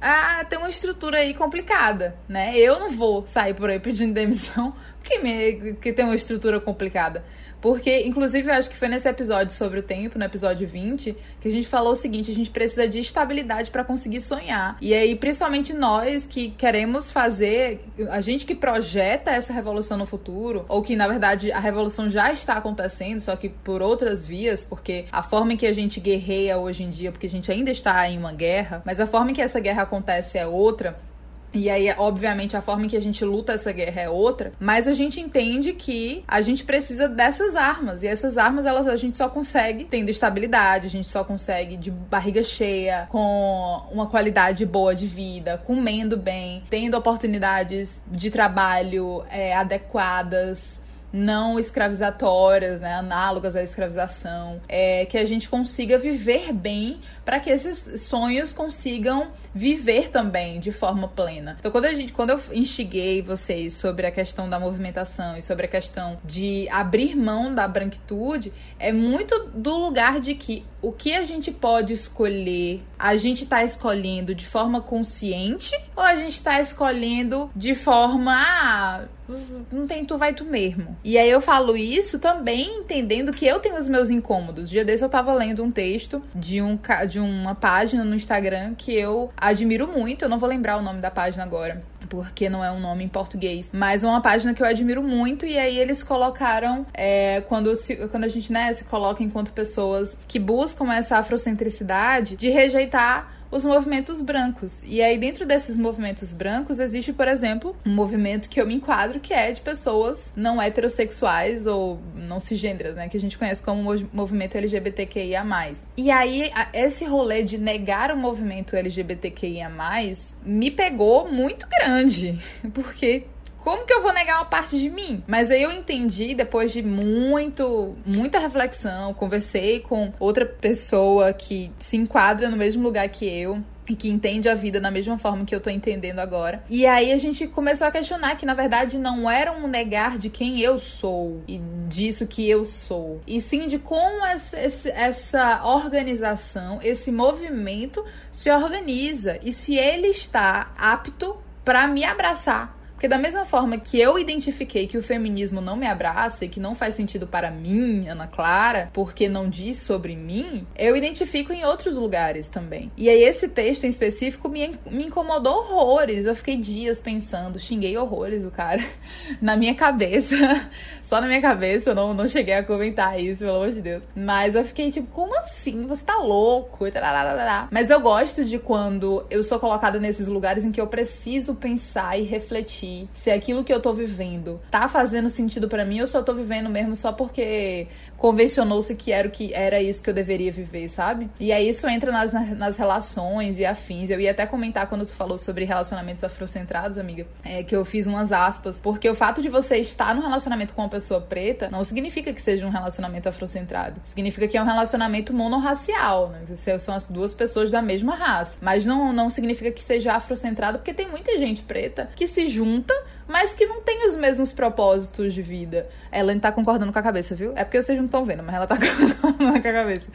ah, tem uma estrutura aí complicada, né? Eu não vou sair por aí pedindo demissão porque, me, porque tem uma estrutura complicada. Porque, inclusive, eu acho que foi nesse episódio sobre o tempo, no episódio 20, que a gente falou o seguinte: a gente precisa de estabilidade para conseguir sonhar. E aí, principalmente nós que queremos fazer, a gente que projeta essa revolução no futuro, ou que na verdade a revolução já está acontecendo, só que por outras vias, porque a forma em que a gente guerreia hoje em dia, porque a gente ainda está em uma guerra, mas a forma em que essa guerra acontece é outra e aí, obviamente, a forma em que a gente luta essa guerra é outra, mas a gente entende que a gente precisa dessas armas. E essas armas, elas a gente só consegue tendo estabilidade, a gente só consegue de barriga cheia, com uma qualidade boa de vida, comendo bem, tendo oportunidades de trabalho é, adequadas, não escravizatórias, né, análogas à escravização, é, que a gente consiga viver bem para que esses sonhos consigam viver também de forma plena. Então, quando, a gente, quando eu instiguei vocês sobre a questão da movimentação e sobre a questão de abrir mão da branquitude, é muito do lugar de que o que a gente pode escolher, a gente está escolhendo de forma consciente ou a gente está escolhendo de forma. Ah, não tem tu, vai tu mesmo. E aí eu falo isso também entendendo que eu tenho os meus incômodos. Dia desse eu tava lendo um texto de, um, de uma página no Instagram que eu admiro muito. Eu não vou lembrar o nome da página agora porque não é um nome em português, mas é uma página que eu admiro muito e aí eles colocaram é, quando, se, quando a gente né, se coloca enquanto pessoas que buscam essa afrocentricidade de rejeitar os movimentos brancos. E aí, dentro desses movimentos brancos, existe, por exemplo, um movimento que eu me enquadro que é de pessoas não heterossexuais ou não cisgêneras, né? Que a gente conhece como movimento LGBTQIA. E aí, esse rolê de negar o movimento LGBTQIA, me pegou muito grande. Porque como que eu vou negar uma parte de mim? Mas aí eu entendi, depois de muito, muita reflexão, conversei com outra pessoa que se enquadra no mesmo lugar que eu e que entende a vida da mesma forma que eu tô entendendo agora. E aí a gente começou a questionar que na verdade não era um negar de quem eu sou e disso que eu sou, e sim de como essa organização, esse movimento se organiza e se ele está apto para me abraçar porque da mesma forma que eu identifiquei que o feminismo não me abraça e que não faz sentido para mim, Ana Clara, porque não diz sobre mim, eu identifico em outros lugares também. E aí esse texto em específico me, me incomodou horrores. Eu fiquei dias pensando, xinguei horrores o cara na minha cabeça. Só na minha cabeça, eu não, não cheguei a comentar isso, pelo amor de Deus. Mas eu fiquei tipo, como assim? Você tá louco? Mas eu gosto de quando eu sou colocada nesses lugares em que eu preciso pensar e refletir se aquilo que eu tô vivendo tá fazendo sentido para mim eu tô vivendo mesmo só porque convencionou-se que era o que era isso que eu deveria viver, sabe? E aí isso entra nas, nas relações e afins. Eu ia até comentar quando tu falou sobre relacionamentos afrocentrados, amiga, é, que eu fiz umas aspas, porque o fato de você estar num relacionamento com uma pessoa preta não significa que seja um relacionamento afrocentrado. Significa que é um relacionamento monorracial, né? São as duas pessoas da mesma raça. Mas não, não significa que seja afrocentrado, porque tem muita gente preta que se junta mas que não tem os mesmos propósitos de vida. Ela tá concordando com a cabeça, viu? É porque vocês não estão vendo, mas ela tá com a cabeça.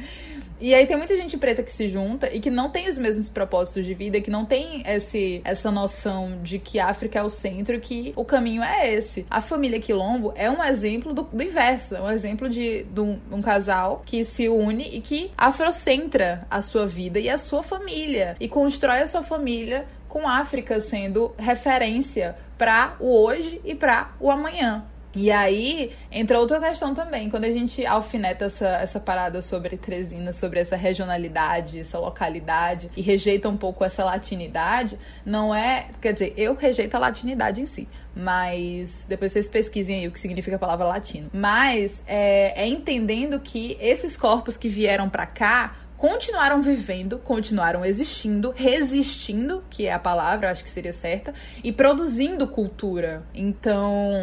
E aí tem muita gente preta que se junta e que não tem os mesmos propósitos de vida, que não tem esse, essa noção de que a África é o centro que o caminho é esse. A família Quilombo é um exemplo do, do inverso, é um exemplo de, de, um, um casal que se une e que afrocentra a sua vida e a sua família e constrói a sua família com a África sendo referência para o hoje e para o amanhã. E aí entra outra questão também, quando a gente alfineta essa, essa parada sobre Tresina, sobre essa regionalidade, essa localidade, e rejeita um pouco essa latinidade, não é. Quer dizer, eu rejeito a latinidade em si. Mas depois vocês pesquisem aí o que significa a palavra latino. Mas é, é entendendo que esses corpos que vieram para cá continuaram vivendo, continuaram existindo, resistindo, que é a palavra, acho que seria certa, e produzindo cultura. Então,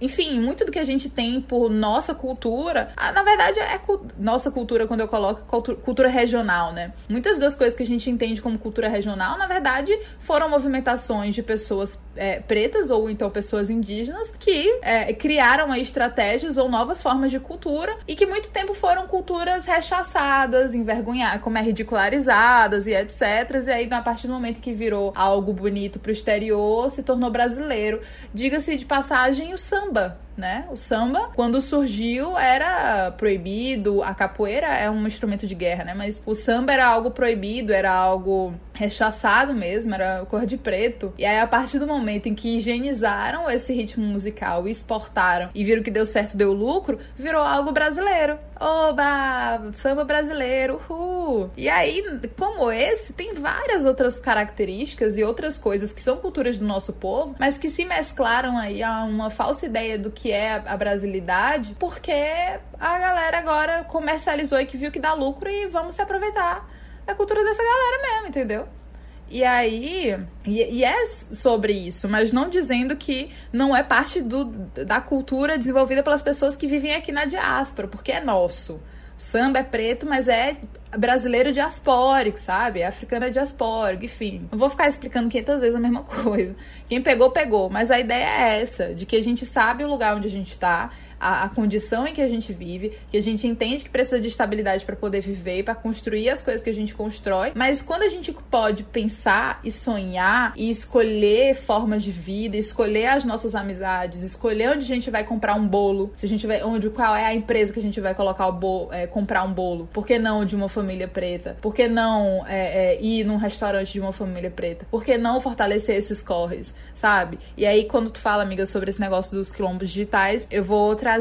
enfim, muito do que a gente tem por nossa cultura, ah, na verdade é nossa cultura quando eu coloco cultura regional, né? Muitas das coisas que a gente entende como cultura regional, na verdade, foram movimentações de pessoas é, pretas ou então pessoas indígenas que é, criaram estratégias ou novas formas de cultura e que muito tempo foram culturas rechaçadas, envergonhadas, como é ridicularizadas e etc. E aí, a partir do momento que virou algo bonito pro exterior, se tornou brasileiro. Diga-se de passagem o samba, né? O samba, quando surgiu, era proibido. A capoeira é um instrumento de guerra, né? Mas o samba era algo proibido, era algo rechaçado mesmo, era cor de preto. E aí, a partir do momento em que higienizaram esse ritmo musical exportaram e viram que deu certo, deu lucro, virou algo brasileiro. Oba! Samba brasileiro, uhul! E aí, como esse, tem várias outras características e outras coisas que são culturas do nosso povo, mas que se mesclaram aí a uma falsa ideia do que é a brasilidade, porque a galera agora comercializou e que viu que dá lucro e vamos se aproveitar da cultura dessa galera mesmo, entendeu? E aí, e, e, é sobre isso, mas não dizendo que não é parte do, da cultura desenvolvida pelas pessoas que vivem aqui na diáspora, porque é nosso. Samba é preto, mas é brasileiro diaspórico, sabe? É africano é diaspórico, enfim. Não vou ficar explicando 500 vezes a mesma coisa. Quem pegou, pegou. Mas a ideia é essa, de que a gente sabe o lugar onde a gente tá, a, a, condição em que a gente vive, que a gente entende que precisa de estabilidade para poder viver e para construir as coisas que a gente constrói. Mas quando a gente pode pensar e sonhar e escolher formas de vida, escolher as nossas amizades, escolher onde a gente vai comprar um bolo, se a gente vai onde qual é a empresa que a gente vai colocar o bolo, é, comprar um bolo, por que não de uma família preta? Por que não é, é, ir num restaurante de uma família preta? Por que não fortalecer esses corres, sabe? E aí quando tu fala, amiga, sobre esse negócio dos quilombos digitais, eu vou trazer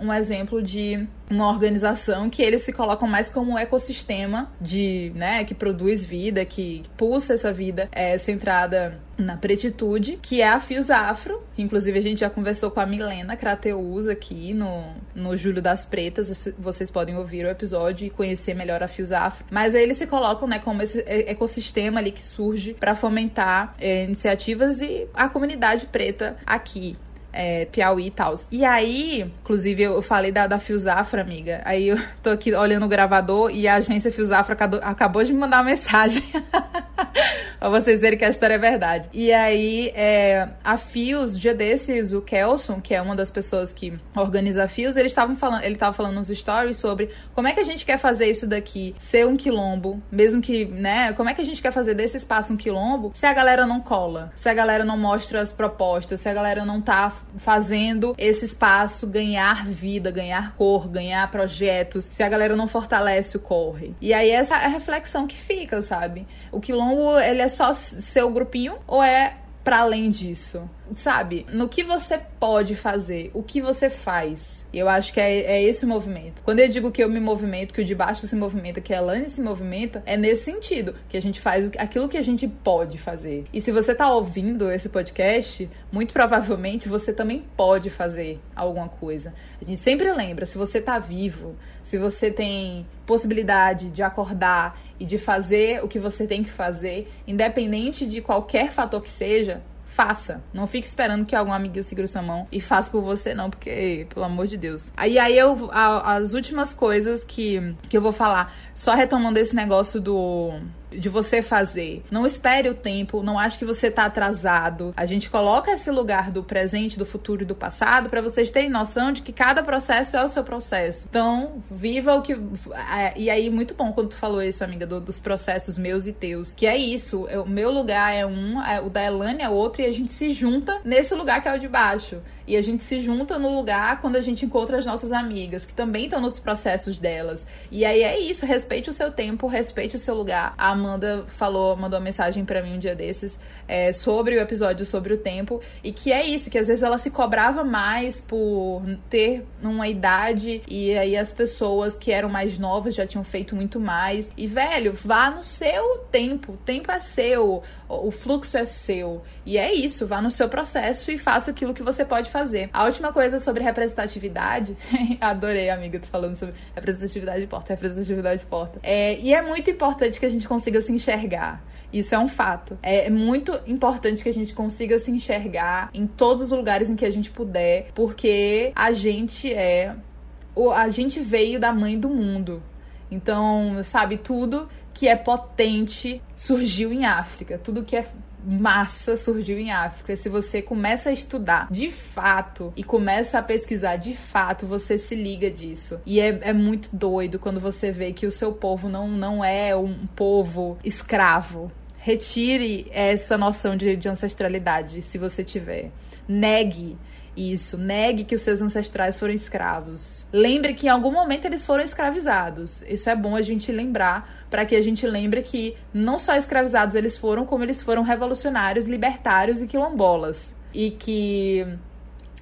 um exemplo de uma organização que eles se colocam mais como um ecossistema de, né, que produz vida, que pulsa essa vida é, centrada na pretitude, que é a Fios Afro. Inclusive, a gente já conversou com a Milena Crateus aqui no, no Julho das Pretas. Vocês podem ouvir o episódio e conhecer melhor a Fios Afro. Mas aí eles se colocam né, como esse ecossistema ali que surge para fomentar é, iniciativas e a comunidade preta aqui é, Piauí e tal. E aí, inclusive, eu falei da, da Fiozafra, amiga. Aí eu tô aqui olhando o gravador e a agência Fiozafra acabou, acabou de me mandar uma mensagem. pra vocês verem que a história é verdade. E aí, é, a Fios, dia desses, o Kelson, que é uma das pessoas que organiza a Fios, ele estava falando, ele tava falando nos stories sobre como é que a gente quer fazer isso daqui ser um quilombo, mesmo que, né, como é que a gente quer fazer desse espaço um quilombo se a galera não cola, se a galera não mostra as propostas, se a galera não tá fazendo esse espaço ganhar vida, ganhar cor, ganhar projetos, se a galera não fortalece o corre. E aí essa é a reflexão que fica, sabe? O quilombo, ele é só seu grupinho ou é para além disso? Sabe? No que você pode fazer, o que você faz. Eu acho que é, é esse o movimento. Quando eu digo que eu me movimento, que o de baixo se movimenta, que a Lani se movimenta, é nesse sentido. Que a gente faz aquilo que a gente pode fazer. E se você tá ouvindo esse podcast, muito provavelmente você também pode fazer alguma coisa. A gente sempre lembra, se você tá vivo, se você tem possibilidade de acordar e de fazer o que você tem que fazer, independente de qualquer fator que seja, faça. Não fique esperando que algum amiguinho segure sua mão e faça por você, não, porque, pelo amor de Deus. Aí, aí eu, a, as últimas coisas que, que eu vou falar, só retomando esse negócio do de você fazer. Não espere o tempo, não ache que você tá atrasado. A gente coloca esse lugar do presente, do futuro e do passado para vocês terem noção de que cada processo é o seu processo. Então, viva o que. É, e aí, muito bom quando tu falou isso, amiga, do, dos processos meus e teus. Que é isso. O meu lugar é um, é, o da Elane é outro, e a gente se junta nesse lugar que é o de baixo. E a gente se junta no lugar quando a gente encontra as nossas amigas, que também estão nos processos delas. E aí é isso, respeite o seu tempo, respeite o seu lugar. A Amanda falou, mandou uma mensagem para mim um dia desses é, sobre o episódio sobre o tempo. E que é isso, que às vezes ela se cobrava mais por ter uma idade e aí as pessoas que eram mais novas já tinham feito muito mais. E, velho, vá no seu tempo. O tempo é seu, o fluxo é seu. E é isso, vá no seu processo e faça aquilo que você pode fazer. A última coisa sobre representatividade, adorei, amiga, tu falando sobre representatividade de porta, representatividade de porta. É, e é muito importante que a gente consiga se enxergar. Isso é um fato. É muito importante que a gente consiga se enxergar em todos os lugares em que a gente puder, porque a gente é. A gente veio da mãe do mundo. Então, sabe, tudo que é potente surgiu em África. Tudo que é massa surgiu em África. Se você começa a estudar de fato e começa a pesquisar de fato, você se liga disso. E é, é muito doido quando você vê que o seu povo não, não é um povo escravo. Retire essa noção de, de ancestralidade, se você tiver. Negue isso, negue que os seus ancestrais foram escravos. Lembre que em algum momento eles foram escravizados. Isso é bom a gente lembrar, para que a gente lembre que não só escravizados eles foram, como eles foram revolucionários, libertários e quilombolas. E que.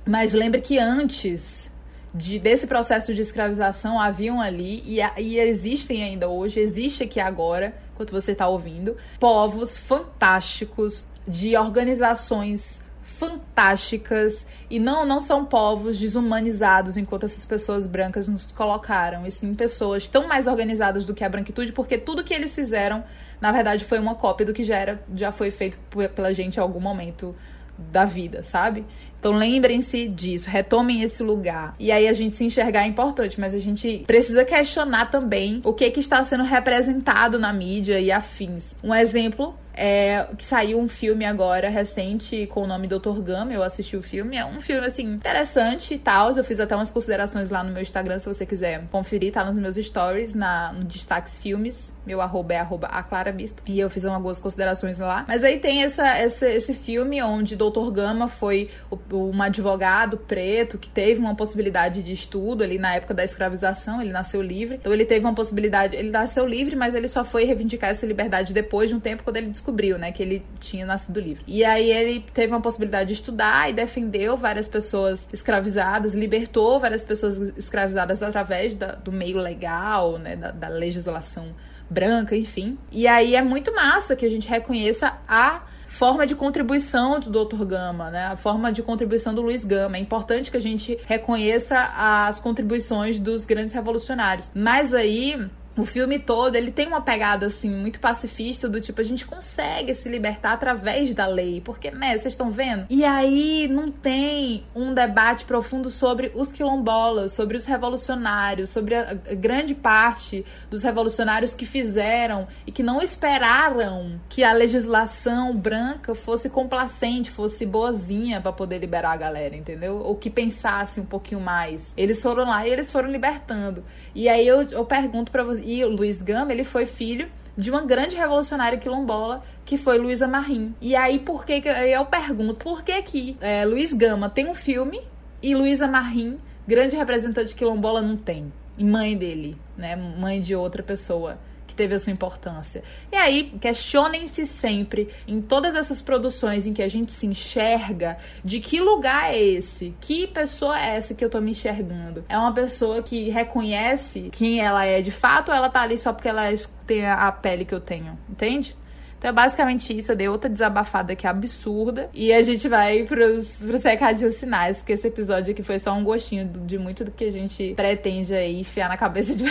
Mas lembre que antes de, desse processo de escravização haviam ali e, e existem ainda hoje, existe aqui agora, enquanto você está ouvindo, povos fantásticos de organizações fantásticas e não não são povos desumanizados enquanto essas pessoas brancas nos colocaram, e sim pessoas tão mais organizadas do que a branquitude, porque tudo que eles fizeram, na verdade, foi uma cópia do que já era já foi feito pela gente em algum momento da vida, sabe? Então lembrem-se disso, retomem esse lugar. E aí a gente se enxergar é importante, mas a gente precisa questionar também o que que está sendo representado na mídia e afins. Um exemplo é, que saiu um filme agora recente com o nome Dr. Gama. Eu assisti o filme. É um filme, assim, interessante e tal. Eu fiz até umas considerações lá no meu Instagram, se você quiser conferir, tá nos meus stories, na, no Destaques Filmes. Meu arroba é arroba a Clara Bispo. E eu fiz algumas considerações lá. Mas aí tem essa, essa, esse filme onde Dr. Gama foi um advogado preto que teve uma possibilidade de estudo ali na época da escravização. Ele nasceu livre. Então ele teve uma possibilidade. Ele nasceu livre, mas ele só foi reivindicar essa liberdade depois de um tempo quando ele descobriu, né, que ele tinha nascido livre. E aí ele teve uma possibilidade de estudar e defendeu várias pessoas escravizadas, libertou várias pessoas escravizadas através da, do meio legal, né, da, da legislação branca, enfim. E aí é muito massa que a gente reconheça a forma de contribuição do Dr. Gama, né? A forma de contribuição do Luiz Gama. É importante que a gente reconheça as contribuições dos grandes revolucionários. Mas aí o filme todo, ele tem uma pegada, assim, muito pacifista, do tipo, a gente consegue se libertar através da lei. Porque, né, vocês estão vendo? E aí não tem um debate profundo sobre os quilombolas, sobre os revolucionários, sobre a grande parte dos revolucionários que fizeram e que não esperaram que a legislação branca fosse complacente, fosse boazinha para poder liberar a galera, entendeu? Ou que pensasse um pouquinho mais. Eles foram lá e eles foram libertando. E aí eu, eu pergunto para você. E Luiz Gama, ele foi filho de uma grande revolucionária quilombola que foi Luísa Marim. E aí por que eu pergunto por que que é, Luiz Gama tem um filme e Luísa Marim, grande representante quilombola, não tem? E mãe dele, né? Mãe de outra pessoa que teve a sua importância. E aí, questionem-se sempre em todas essas produções em que a gente se enxerga, de que lugar é esse? Que pessoa é essa que eu tô me enxergando? É uma pessoa que reconhece quem ela é de fato ou ela tá ali só porque ela tem a pele que eu tenho? Entende? Então é basicamente isso. Eu dei outra desabafada que é absurda. E a gente vai pros, pros recadinhos finais, porque esse episódio aqui foi só um gostinho de muito do que a gente pretende aí enfiar na cabeça de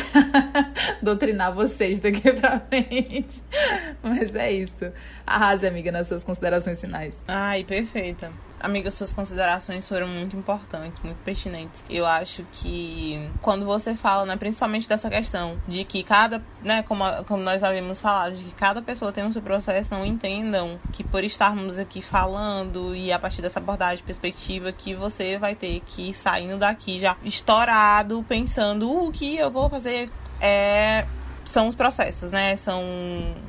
doutrinar vocês daqui pra frente. Mas é isso. Arrase, amiga, nas suas considerações finais. Ai, perfeita. Amiga, suas considerações foram muito importantes, muito pertinentes. Eu acho que quando você fala, né, principalmente dessa questão de que cada, né, como, como nós havíamos falado, de que cada pessoa tem um seu processo, não entendam que por estarmos aqui falando e a partir dessa abordagem, perspectiva, que você vai ter que ir saindo daqui já estourado, pensando o que eu vou fazer é são os processos, né? São.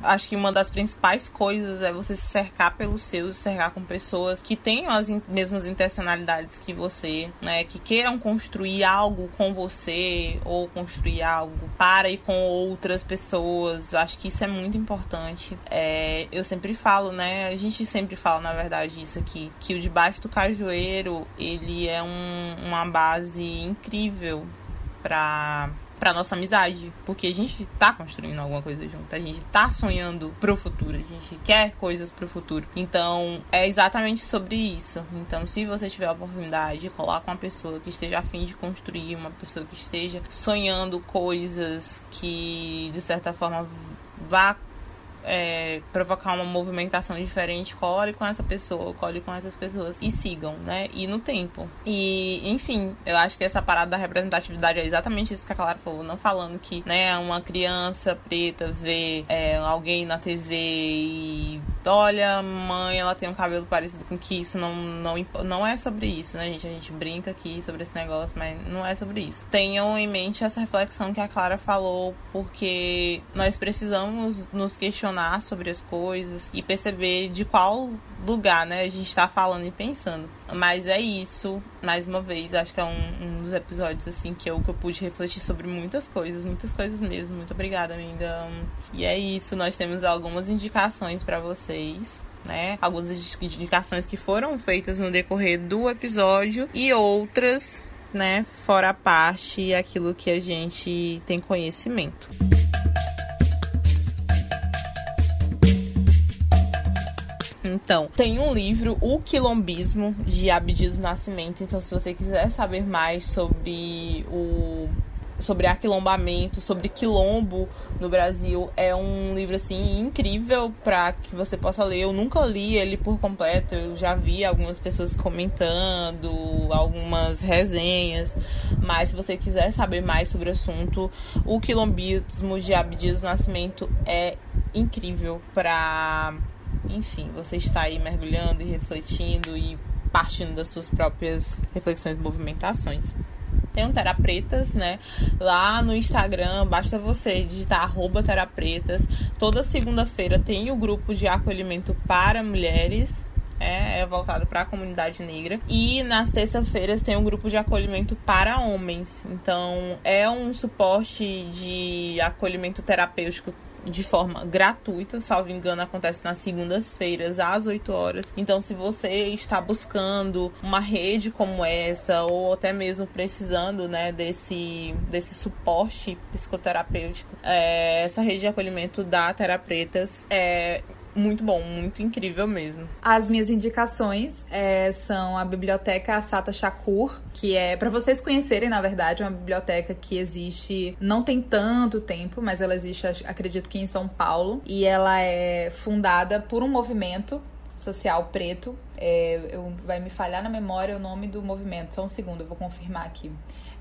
Acho que uma das principais coisas é você se cercar pelos seus, se cercar com pessoas que tenham as in mesmas intencionalidades que você, né? Que queiram construir algo com você ou construir algo para e com outras pessoas. Acho que isso é muito importante. É, eu sempre falo, né? A gente sempre fala, na verdade, isso aqui, que o debaixo do cajueiro ele é um, uma base incrível para pra nossa amizade. Porque a gente tá construindo alguma coisa junto. A gente tá sonhando pro futuro. A gente quer coisas pro futuro. Então, é exatamente sobre isso. Então, se você tiver a oportunidade, coloca uma pessoa que esteja afim de construir, uma pessoa que esteja sonhando coisas que, de certa forma, vá é, provocar uma movimentação diferente, colhe com essa pessoa, colhe com essas pessoas e sigam, né? E no tempo. E, enfim, eu acho que essa parada da representatividade é exatamente isso que a Clara falou, não falando que, né, uma criança preta vê é, alguém na TV e olha, mãe, ela tem um cabelo parecido com que isso não, não, não é sobre isso, né, gente? A gente brinca aqui sobre esse negócio, mas não é sobre isso. Tenham em mente essa reflexão que a Clara falou, porque nós precisamos nos questionar sobre as coisas e perceber de qual lugar, né, a gente tá falando e pensando. Mas é isso, mais uma vez, acho que é um, um dos episódios, assim, que eu, que eu pude refletir sobre muitas coisas, muitas coisas mesmo. Muito obrigada, amiga. E é isso, nós temos algumas indicações para vocês. Né? Algumas indicações que foram feitas no decorrer do episódio e outras, né, fora a parte aquilo que a gente tem conhecimento. Então, tem um livro, O Quilombismo, de Abdias Nascimento. Então, se você quiser saber mais sobre o sobre aquilombamento, sobre quilombo no Brasil. É um livro assim incrível para que você possa ler. Eu nunca li ele por completo, eu já vi algumas pessoas comentando, algumas resenhas, mas se você quiser saber mais sobre o assunto, o quilombismo de Abdias Nascimento é incrível para enfim, você está aí mergulhando e refletindo e partindo das suas próprias reflexões e movimentações. tem um Terapretas, né? Lá no Instagram, basta você digitar arroba Terapretas. Toda segunda-feira tem o grupo de acolhimento para mulheres, é, é, voltado para a comunidade negra. E nas terças-feiras tem um grupo de acolhimento para homens. Então é um suporte de acolhimento terapêutico de forma gratuita, salvo engano, acontece nas segundas-feiras às 8 horas. Então, se você está buscando uma rede como essa, ou até mesmo precisando né, desse, desse suporte psicoterapêutico, é, essa rede de acolhimento da Terapretas é muito bom, muito incrível mesmo. As minhas indicações é, são a biblioteca Sata Shakur, que é para vocês conhecerem, na verdade, uma biblioteca que existe não tem tanto tempo, mas ela existe, acredito que em São Paulo, e ela é fundada por um movimento social preto. É, eu, vai me falhar na memória o nome do movimento. Só um segundo, eu vou confirmar aqui.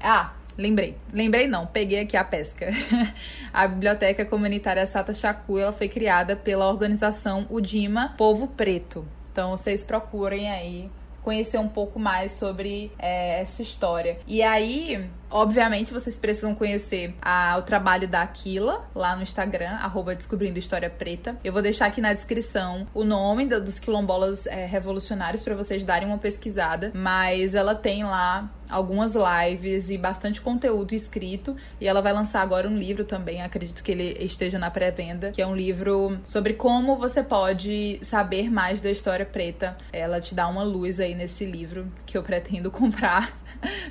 Ah, Lembrei. Lembrei não, peguei aqui a pesca. a Biblioteca Comunitária Sata Chacu, ela foi criada pela organização Udima Povo Preto. Então vocês procurem aí conhecer um pouco mais sobre é, essa história. E aí, Obviamente, vocês precisam conhecer a, o trabalho da Aquila lá no Instagram, arroba Descobrindo História Preta. Eu vou deixar aqui na descrição o nome do, dos quilombolas é, revolucionários para vocês darem uma pesquisada. Mas ela tem lá algumas lives e bastante conteúdo escrito. E ela vai lançar agora um livro também, acredito que ele esteja na pré-venda, que é um livro sobre como você pode saber mais da história preta. Ela te dá uma luz aí nesse livro que eu pretendo comprar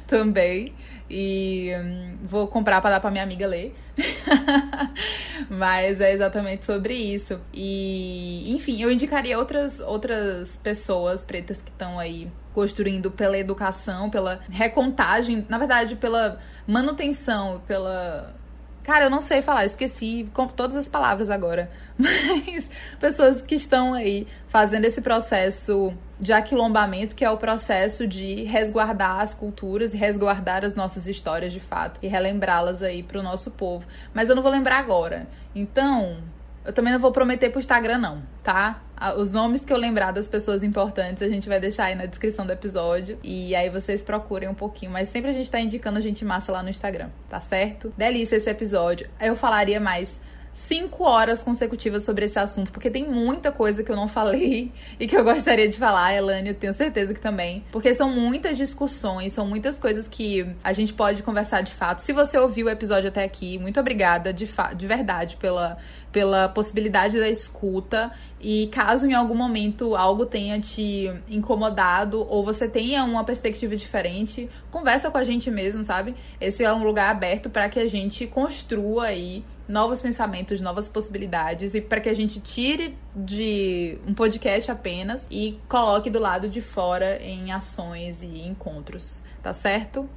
também. E hum, vou comprar para dar para minha amiga ler. Mas é exatamente sobre isso. E, enfim, eu indicaria outras, outras pessoas pretas que estão aí construindo pela educação, pela recontagem, na verdade, pela manutenção, pela Cara, eu não sei falar, esqueci todas as palavras agora. Mas pessoas que estão aí fazendo esse processo de aquilombamento, que é o processo de resguardar as culturas e resguardar as nossas histórias de fato e relembrá-las aí pro nosso povo. Mas eu não vou lembrar agora. Então, eu também não vou prometer pro Instagram, não, tá? Os nomes que eu lembrar das pessoas importantes a gente vai deixar aí na descrição do episódio. E aí vocês procurem um pouquinho. Mas sempre a gente tá indicando gente massa lá no Instagram, tá certo? Delícia esse episódio. Eu falaria mais cinco horas consecutivas sobre esse assunto, porque tem muita coisa que eu não falei e que eu gostaria de falar, Elane, eu tenho certeza que também. Porque são muitas discussões, são muitas coisas que a gente pode conversar de fato. Se você ouviu o episódio até aqui, muito obrigada de, de verdade pela pela possibilidade da escuta e caso em algum momento algo tenha te incomodado ou você tenha uma perspectiva diferente, conversa com a gente mesmo, sabe? Esse é um lugar aberto para que a gente construa aí novos pensamentos, novas possibilidades e para que a gente tire de um podcast apenas e coloque do lado de fora em ações e encontros, tá certo?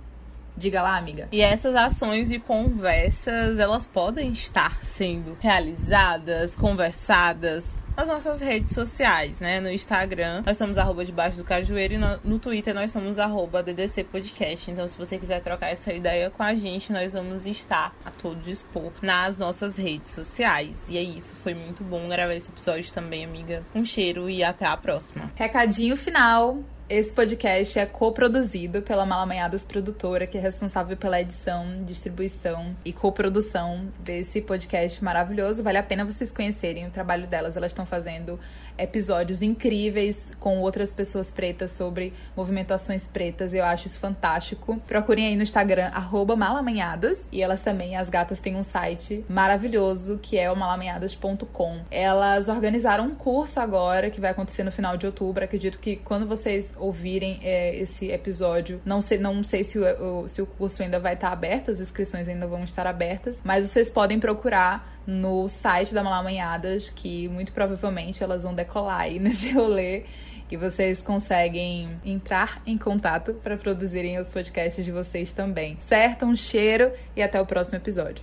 Diga lá, amiga. E essas ações e conversas, elas podem estar sendo realizadas, conversadas nas nossas redes sociais, né? No Instagram, nós somos arroba debaixo do cajueiro e no, no Twitter nós somos arroba DDC Podcast. Então, se você quiser trocar essa ideia com a gente, nós vamos estar a todo dispor nas nossas redes sociais. E é isso, foi muito bom gravar esse episódio também, amiga. Um cheiro e até a próxima. Recadinho final. Esse podcast é coproduzido pela Malamanhadas Produtora, que é responsável pela edição, distribuição e coprodução desse podcast maravilhoso. Vale a pena vocês conhecerem o trabalho delas. Elas estão fazendo episódios incríveis com outras pessoas pretas sobre movimentações pretas. Eu acho isso fantástico. Procurem aí no Instagram, malamanhadas. E elas também, as gatas, têm um site maravilhoso que é o malamanhadas.com. Elas organizaram um curso agora que vai acontecer no final de outubro. Acredito que quando vocês ouvirem é, esse episódio, não sei, não sei se o, se o curso ainda vai estar aberto, as inscrições ainda vão estar abertas, mas vocês podem procurar no site da Malamanhadas, que muito provavelmente elas vão decolar aí nesse rolê. E vocês conseguem entrar em contato para produzirem os podcasts de vocês também. Certo? Um cheiro e até o próximo episódio.